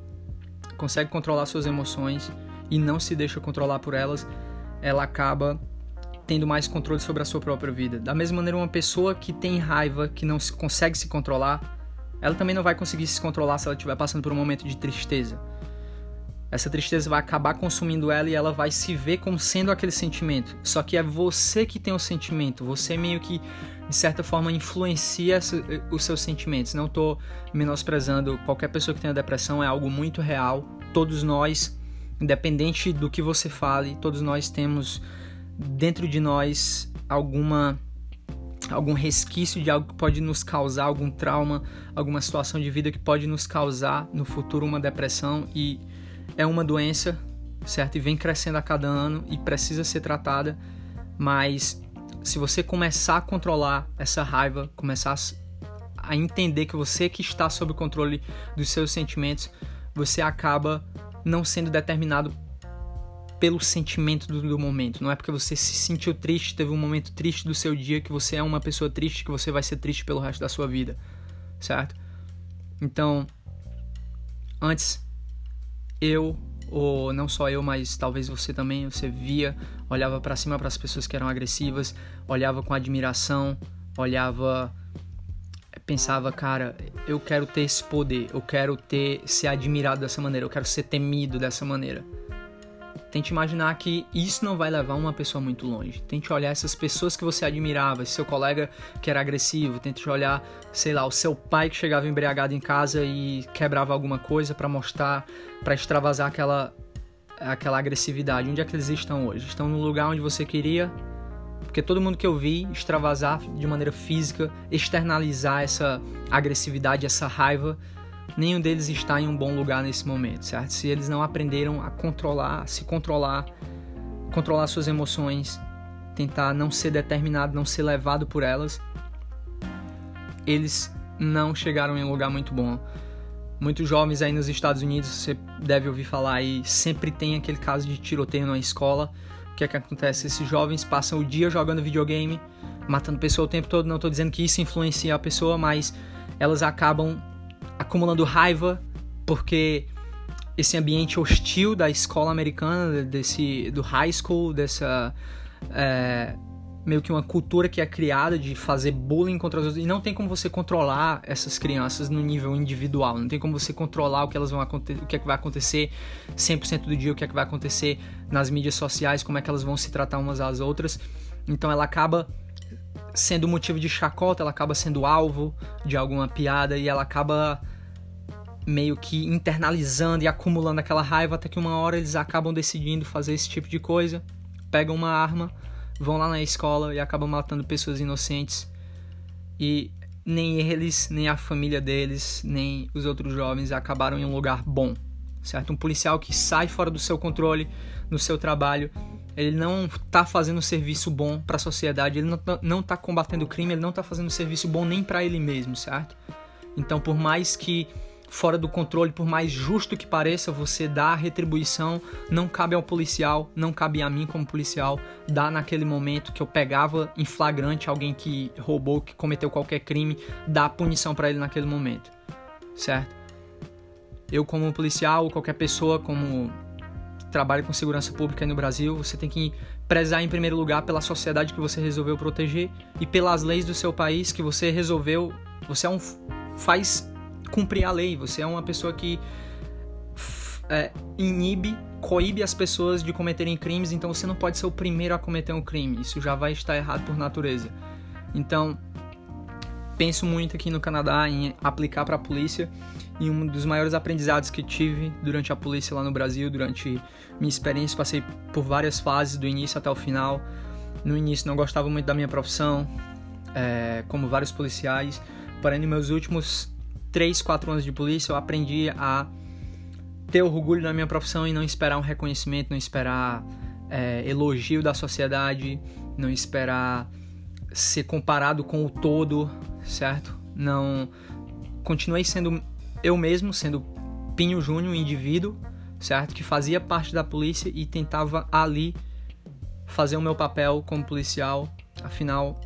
consegue controlar suas emoções e não se deixa controlar por elas, ela acaba tendo mais controle sobre a sua própria vida. Da mesma maneira, uma pessoa que tem raiva, que não consegue se controlar, ela também não vai conseguir se controlar se ela estiver passando por um momento de tristeza. Essa tristeza vai acabar consumindo ela e ela vai se ver como sendo aquele sentimento. Só que é você que tem o sentimento, você meio que de certa forma influencia os seus sentimentos. Não estou menosprezando qualquer pessoa que tenha depressão, é algo muito real. Todos nós, independente do que você fale, todos nós temos dentro de nós alguma algum resquício de algo que pode nos causar algum trauma, alguma situação de vida que pode nos causar no futuro uma depressão e é uma doença, certo? E vem crescendo a cada ano e precisa ser tratada, mas se você começar a controlar essa raiva, começar a entender que você que está sob o controle dos seus sentimentos, você acaba não sendo determinado pelo sentimento do, do, momento. Não é porque você se sentiu triste, teve um momento triste do seu dia, que você é uma pessoa triste, que você vai ser triste pelo resto da sua vida, certo? Então, antes eu ou não só eu, mas talvez você também, você via, olhava para cima para as pessoas que eram agressivas, olhava com admiração, olhava pensava, cara, eu quero ter esse poder, eu quero ter ser admirado dessa maneira, eu quero ser temido dessa maneira Tente imaginar que isso não vai levar uma pessoa muito longe. Tente olhar essas pessoas que você admirava, seu colega que era agressivo. Tente olhar, sei lá, o seu pai que chegava embriagado em casa e quebrava alguma coisa para mostrar, para extravasar aquela aquela agressividade. Onde é que eles estão hoje? Estão no lugar onde você queria? Porque todo mundo que eu vi extravasar de maneira física, externalizar essa agressividade, essa raiva, nenhum deles está em um bom lugar nesse momento, certo? Se eles não aprenderam a controlar, se controlar, controlar suas emoções, tentar não ser determinado, não ser levado por elas, eles não chegaram em um lugar muito bom. Muitos jovens aí nos Estados Unidos, você deve ouvir falar aí, sempre tem aquele caso de tiroteio na escola. O que é que acontece? Esses jovens passam o dia jogando videogame, matando pessoa o tempo todo. Não estou dizendo que isso influencia a pessoa, mas elas acabam acumulando raiva porque esse ambiente hostil da escola americana, desse do high school, dessa é, meio que uma cultura que é criada de fazer bullying contra as outras e não tem como você controlar essas crianças no nível individual, não tem como você controlar o que elas vão o que é que vai acontecer 100% do dia, o que é que vai acontecer nas mídias sociais, como é que elas vão se tratar umas às outras. Então ela acaba sendo motivo de chacota, ela acaba sendo alvo de alguma piada e ela acaba meio que internalizando e acumulando aquela raiva até que uma hora eles acabam decidindo fazer esse tipo de coisa, pegam uma arma, vão lá na escola e acabam matando pessoas inocentes e nem eles, nem a família deles, nem os outros jovens acabaram em um lugar bom, certo? Um policial que sai fora do seu controle no seu trabalho ele não está fazendo um serviço bom para a sociedade, ele não está combatendo o crime, ele não está fazendo um serviço bom nem para ele mesmo, certo? Então, por mais que fora do controle, por mais justo que pareça, você dá a retribuição, não cabe ao policial, não cabe a mim como policial dar naquele momento que eu pegava em flagrante alguém que roubou, que cometeu qualquer crime, dar punição para ele naquele momento, certo? Eu como policial, qualquer pessoa como trabalha com segurança pública no Brasil, você tem que prezar em primeiro lugar pela sociedade que você resolveu proteger e pelas leis do seu país que você resolveu. Você é um faz cumprir a lei. Você é uma pessoa que é, inibe, coíbe as pessoas de cometerem crimes. Então você não pode ser o primeiro a cometer um crime. Isso já vai estar errado por natureza. Então penso muito aqui no Canadá em aplicar para a polícia e um dos maiores aprendizados que tive durante a polícia lá no Brasil, durante minha experiência, passei por várias fases, do início até o final. No início não gostava muito da minha profissão, é, como vários policiais, porém nos meus últimos 3, 4 anos de polícia eu aprendi a ter orgulho na minha profissão e não esperar um reconhecimento, não esperar é, elogio da sociedade, não esperar ser comparado com o todo, certo? Não continuei sendo eu mesmo, sendo Pinho Júnior, um indivíduo, certo? Que fazia parte da polícia e tentava ali fazer o meu papel como policial. Afinal,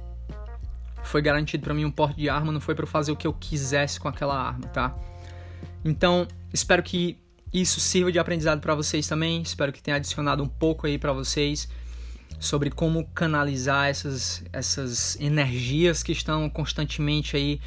foi garantido para mim um porte de arma, não foi para eu fazer o que eu quisesse com aquela arma, tá? Então, espero que isso sirva de aprendizado para vocês também. Espero que tenha adicionado um pouco aí para vocês sobre como canalizar essas, essas energias que estão constantemente aí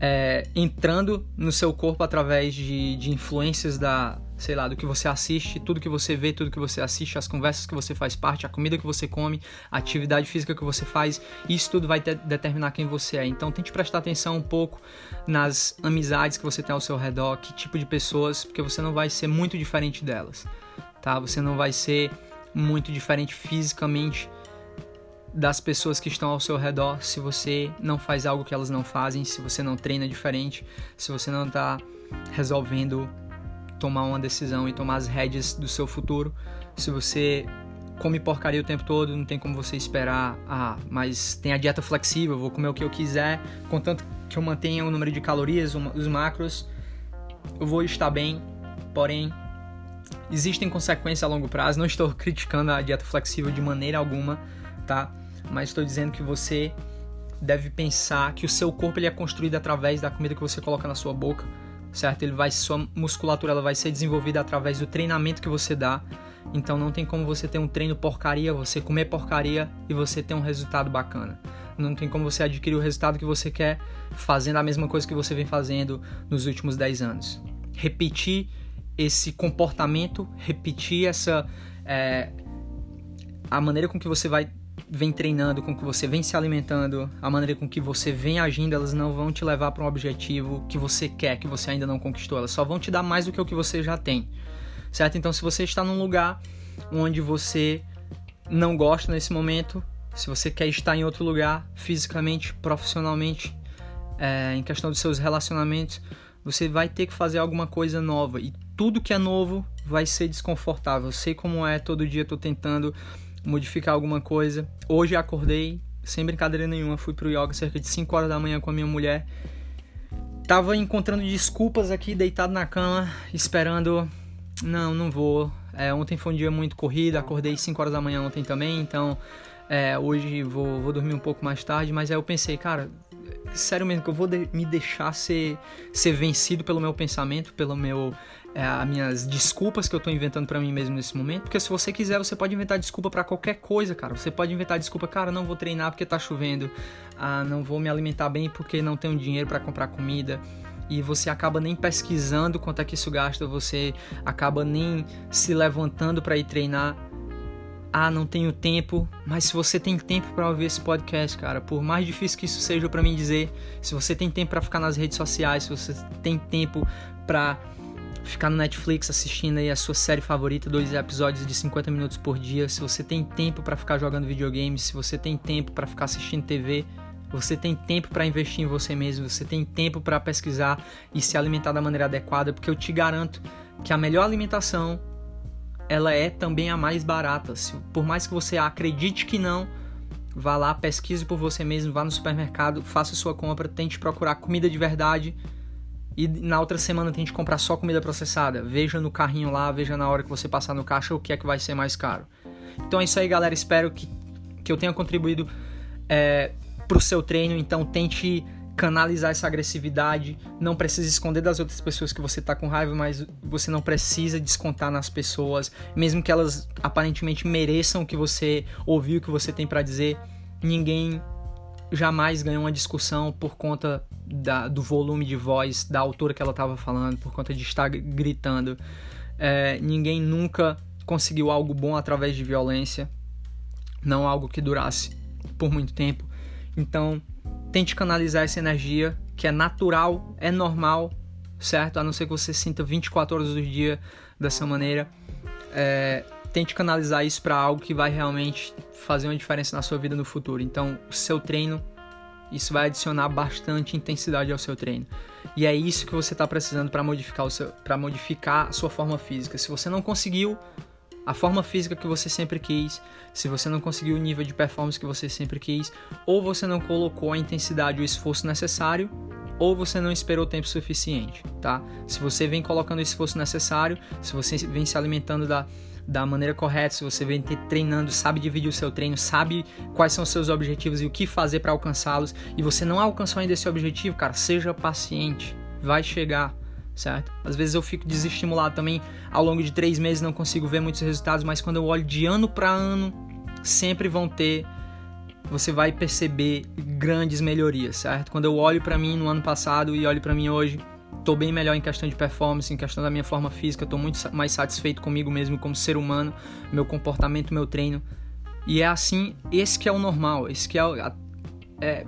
é, entrando no seu corpo através de, de influências da, sei lá, do que você assiste, tudo que você vê, tudo que você assiste, as conversas que você faz parte, a comida que você come, a atividade física que você faz, isso tudo vai de determinar quem você é. Então tente prestar atenção um pouco nas amizades que você tem ao seu redor, que tipo de pessoas, porque você não vai ser muito diferente delas, tá? Você não vai ser muito diferente fisicamente das pessoas que estão ao seu redor se você não faz algo que elas não fazem, se você não treina diferente, se você não está resolvendo tomar uma decisão e tomar as rédeas do seu futuro, se você come porcaria o tempo todo, não tem como você esperar, ah, mas tem a dieta flexível, vou comer o que eu quiser, contanto que eu mantenha o número de calorias, os macros, eu vou estar bem, porém existem consequências a longo prazo, não estou criticando a dieta flexível de maneira alguma, tá? Mas estou dizendo que você deve pensar que o seu corpo ele é construído através da comida que você coloca na sua boca, certo? Ele vai sua musculatura ela vai ser desenvolvida através do treinamento que você dá. Então não tem como você ter um treino porcaria, você comer porcaria e você ter um resultado bacana. Não tem como você adquirir o resultado que você quer fazendo a mesma coisa que você vem fazendo nos últimos 10 anos. Repetir esse comportamento, repetir essa é, a maneira com que você vai vem treinando, com que você vem se alimentando, a maneira com que você vem agindo, elas não vão te levar para um objetivo que você quer, que você ainda não conquistou. Elas só vão te dar mais do que o que você já tem. Certo? Então, se você está num lugar onde você não gosta nesse momento, se você quer estar em outro lugar, fisicamente, profissionalmente, é, em questão dos seus relacionamentos, você vai ter que fazer alguma coisa nova. E tudo que é novo vai ser desconfortável. Eu sei como é, todo dia estou tentando modificar alguma coisa. Hoje acordei, sem brincadeira nenhuma, fui pro yoga cerca de 5 horas da manhã com a minha mulher. Tava encontrando desculpas aqui, deitado na cama, esperando. Não, não vou. É, ontem foi um dia muito corrido, acordei 5 horas da manhã ontem também, então é, hoje vou, vou dormir um pouco mais tarde. Mas aí eu pensei, cara, sério mesmo que eu vou de, me deixar ser, ser vencido pelo meu pensamento, pelo meu é, as minhas desculpas que eu tô inventando para mim mesmo nesse momento, porque se você quiser, você pode inventar desculpa para qualquer coisa, cara. Você pode inventar desculpa, cara, não vou treinar porque tá chovendo, ah, não vou me alimentar bem porque não tenho dinheiro para comprar comida. E você acaba nem pesquisando quanto é que isso gasta, você acaba nem se levantando para ir treinar ah, não tenho tempo, mas se você tem tempo para ouvir esse podcast, cara, por mais difícil que isso seja para mim dizer, se você tem tempo para ficar nas redes sociais, se você tem tempo para ficar no Netflix assistindo aí a sua série favorita, dois episódios de 50 minutos por dia, se você tem tempo para ficar jogando videogame, se você tem tempo para ficar assistindo TV, você tem tempo para investir em você mesmo, você tem tempo para pesquisar e se alimentar da maneira adequada, porque eu te garanto que a melhor alimentação ela é também a mais barata. Por mais que você acredite que não, vá lá, pesquise por você mesmo, vá no supermercado, faça sua compra, tente procurar comida de verdade e na outra semana tente comprar só comida processada. Veja no carrinho lá, veja na hora que você passar no caixa o que é que vai ser mais caro. Então é isso aí, galera. Espero que, que eu tenha contribuído é, para o seu treino. Então tente canalizar essa agressividade. Não precisa esconder das outras pessoas que você tá com raiva, mas você não precisa descontar nas pessoas, mesmo que elas aparentemente mereçam que você ouviu, o que você tem para dizer. Ninguém jamais ganhou uma discussão por conta da, do volume de voz da autora que ela estava falando, por conta de estar gritando. É, ninguém nunca conseguiu algo bom através de violência, não algo que durasse por muito tempo. Então, tente canalizar essa energia que é natural, é normal, certo? A não ser que você sinta 24 horas do dia dessa maneira. É, tente canalizar isso para algo que vai realmente fazer uma diferença na sua vida no futuro. Então, o seu treino, isso vai adicionar bastante intensidade ao seu treino. E é isso que você está precisando para modificar, o seu, modificar a sua forma física. Se você não conseguiu a forma física que você sempre quis, se você não conseguiu o nível de performance que você sempre quis, ou você não colocou a intensidade e o esforço necessário, ou você não esperou tempo suficiente, tá? Se você vem colocando o esforço necessário, se você vem se alimentando da, da maneira correta, se você vem treinando, sabe dividir o seu treino, sabe quais são os seus objetivos e o que fazer para alcançá-los, e você não alcançou ainda esse objetivo, cara, seja paciente, vai chegar certo? Às vezes eu fico desestimulado também, ao longo de três meses não consigo ver muitos resultados, mas quando eu olho de ano para ano, sempre vão ter, você vai perceber grandes melhorias, certo? Quando eu olho para mim no ano passado e olho para mim hoje, tô bem melhor em questão de performance, em questão da minha forma física, tô muito mais satisfeito comigo mesmo como ser humano, meu comportamento, meu treino. E é assim, esse que é o normal, esse que é, é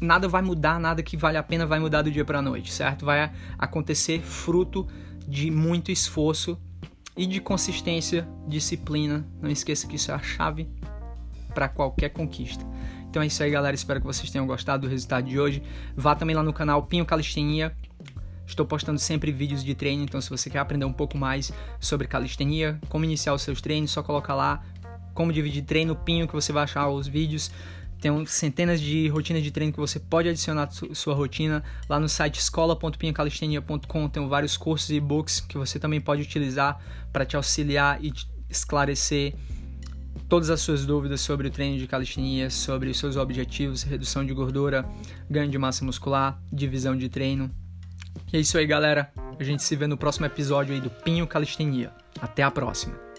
nada vai mudar, nada que vale a pena vai mudar do dia para noite, certo? Vai acontecer fruto de muito esforço e de consistência, disciplina. Não esqueça que isso é a chave para qualquer conquista. Então é isso aí, galera. Espero que vocês tenham gostado do resultado de hoje. Vá também lá no canal Pinho Calistenia. Estou postando sempre vídeos de treino, então se você quer aprender um pouco mais sobre calistenia, como iniciar os seus treinos, só coloca lá como dividir treino, Pinho, que você vai achar os vídeos. Tem centenas de rotinas de treino que você pode adicionar à sua rotina. Lá no site escola.pinhacalistenia.com tem vários cursos e e-books que você também pode utilizar para te auxiliar e te esclarecer todas as suas dúvidas sobre o treino de calistenia, sobre os seus objetivos, redução de gordura, ganho de massa muscular, divisão de treino. E é isso aí, galera. A gente se vê no próximo episódio aí do Pinho Calistenia. Até a próxima.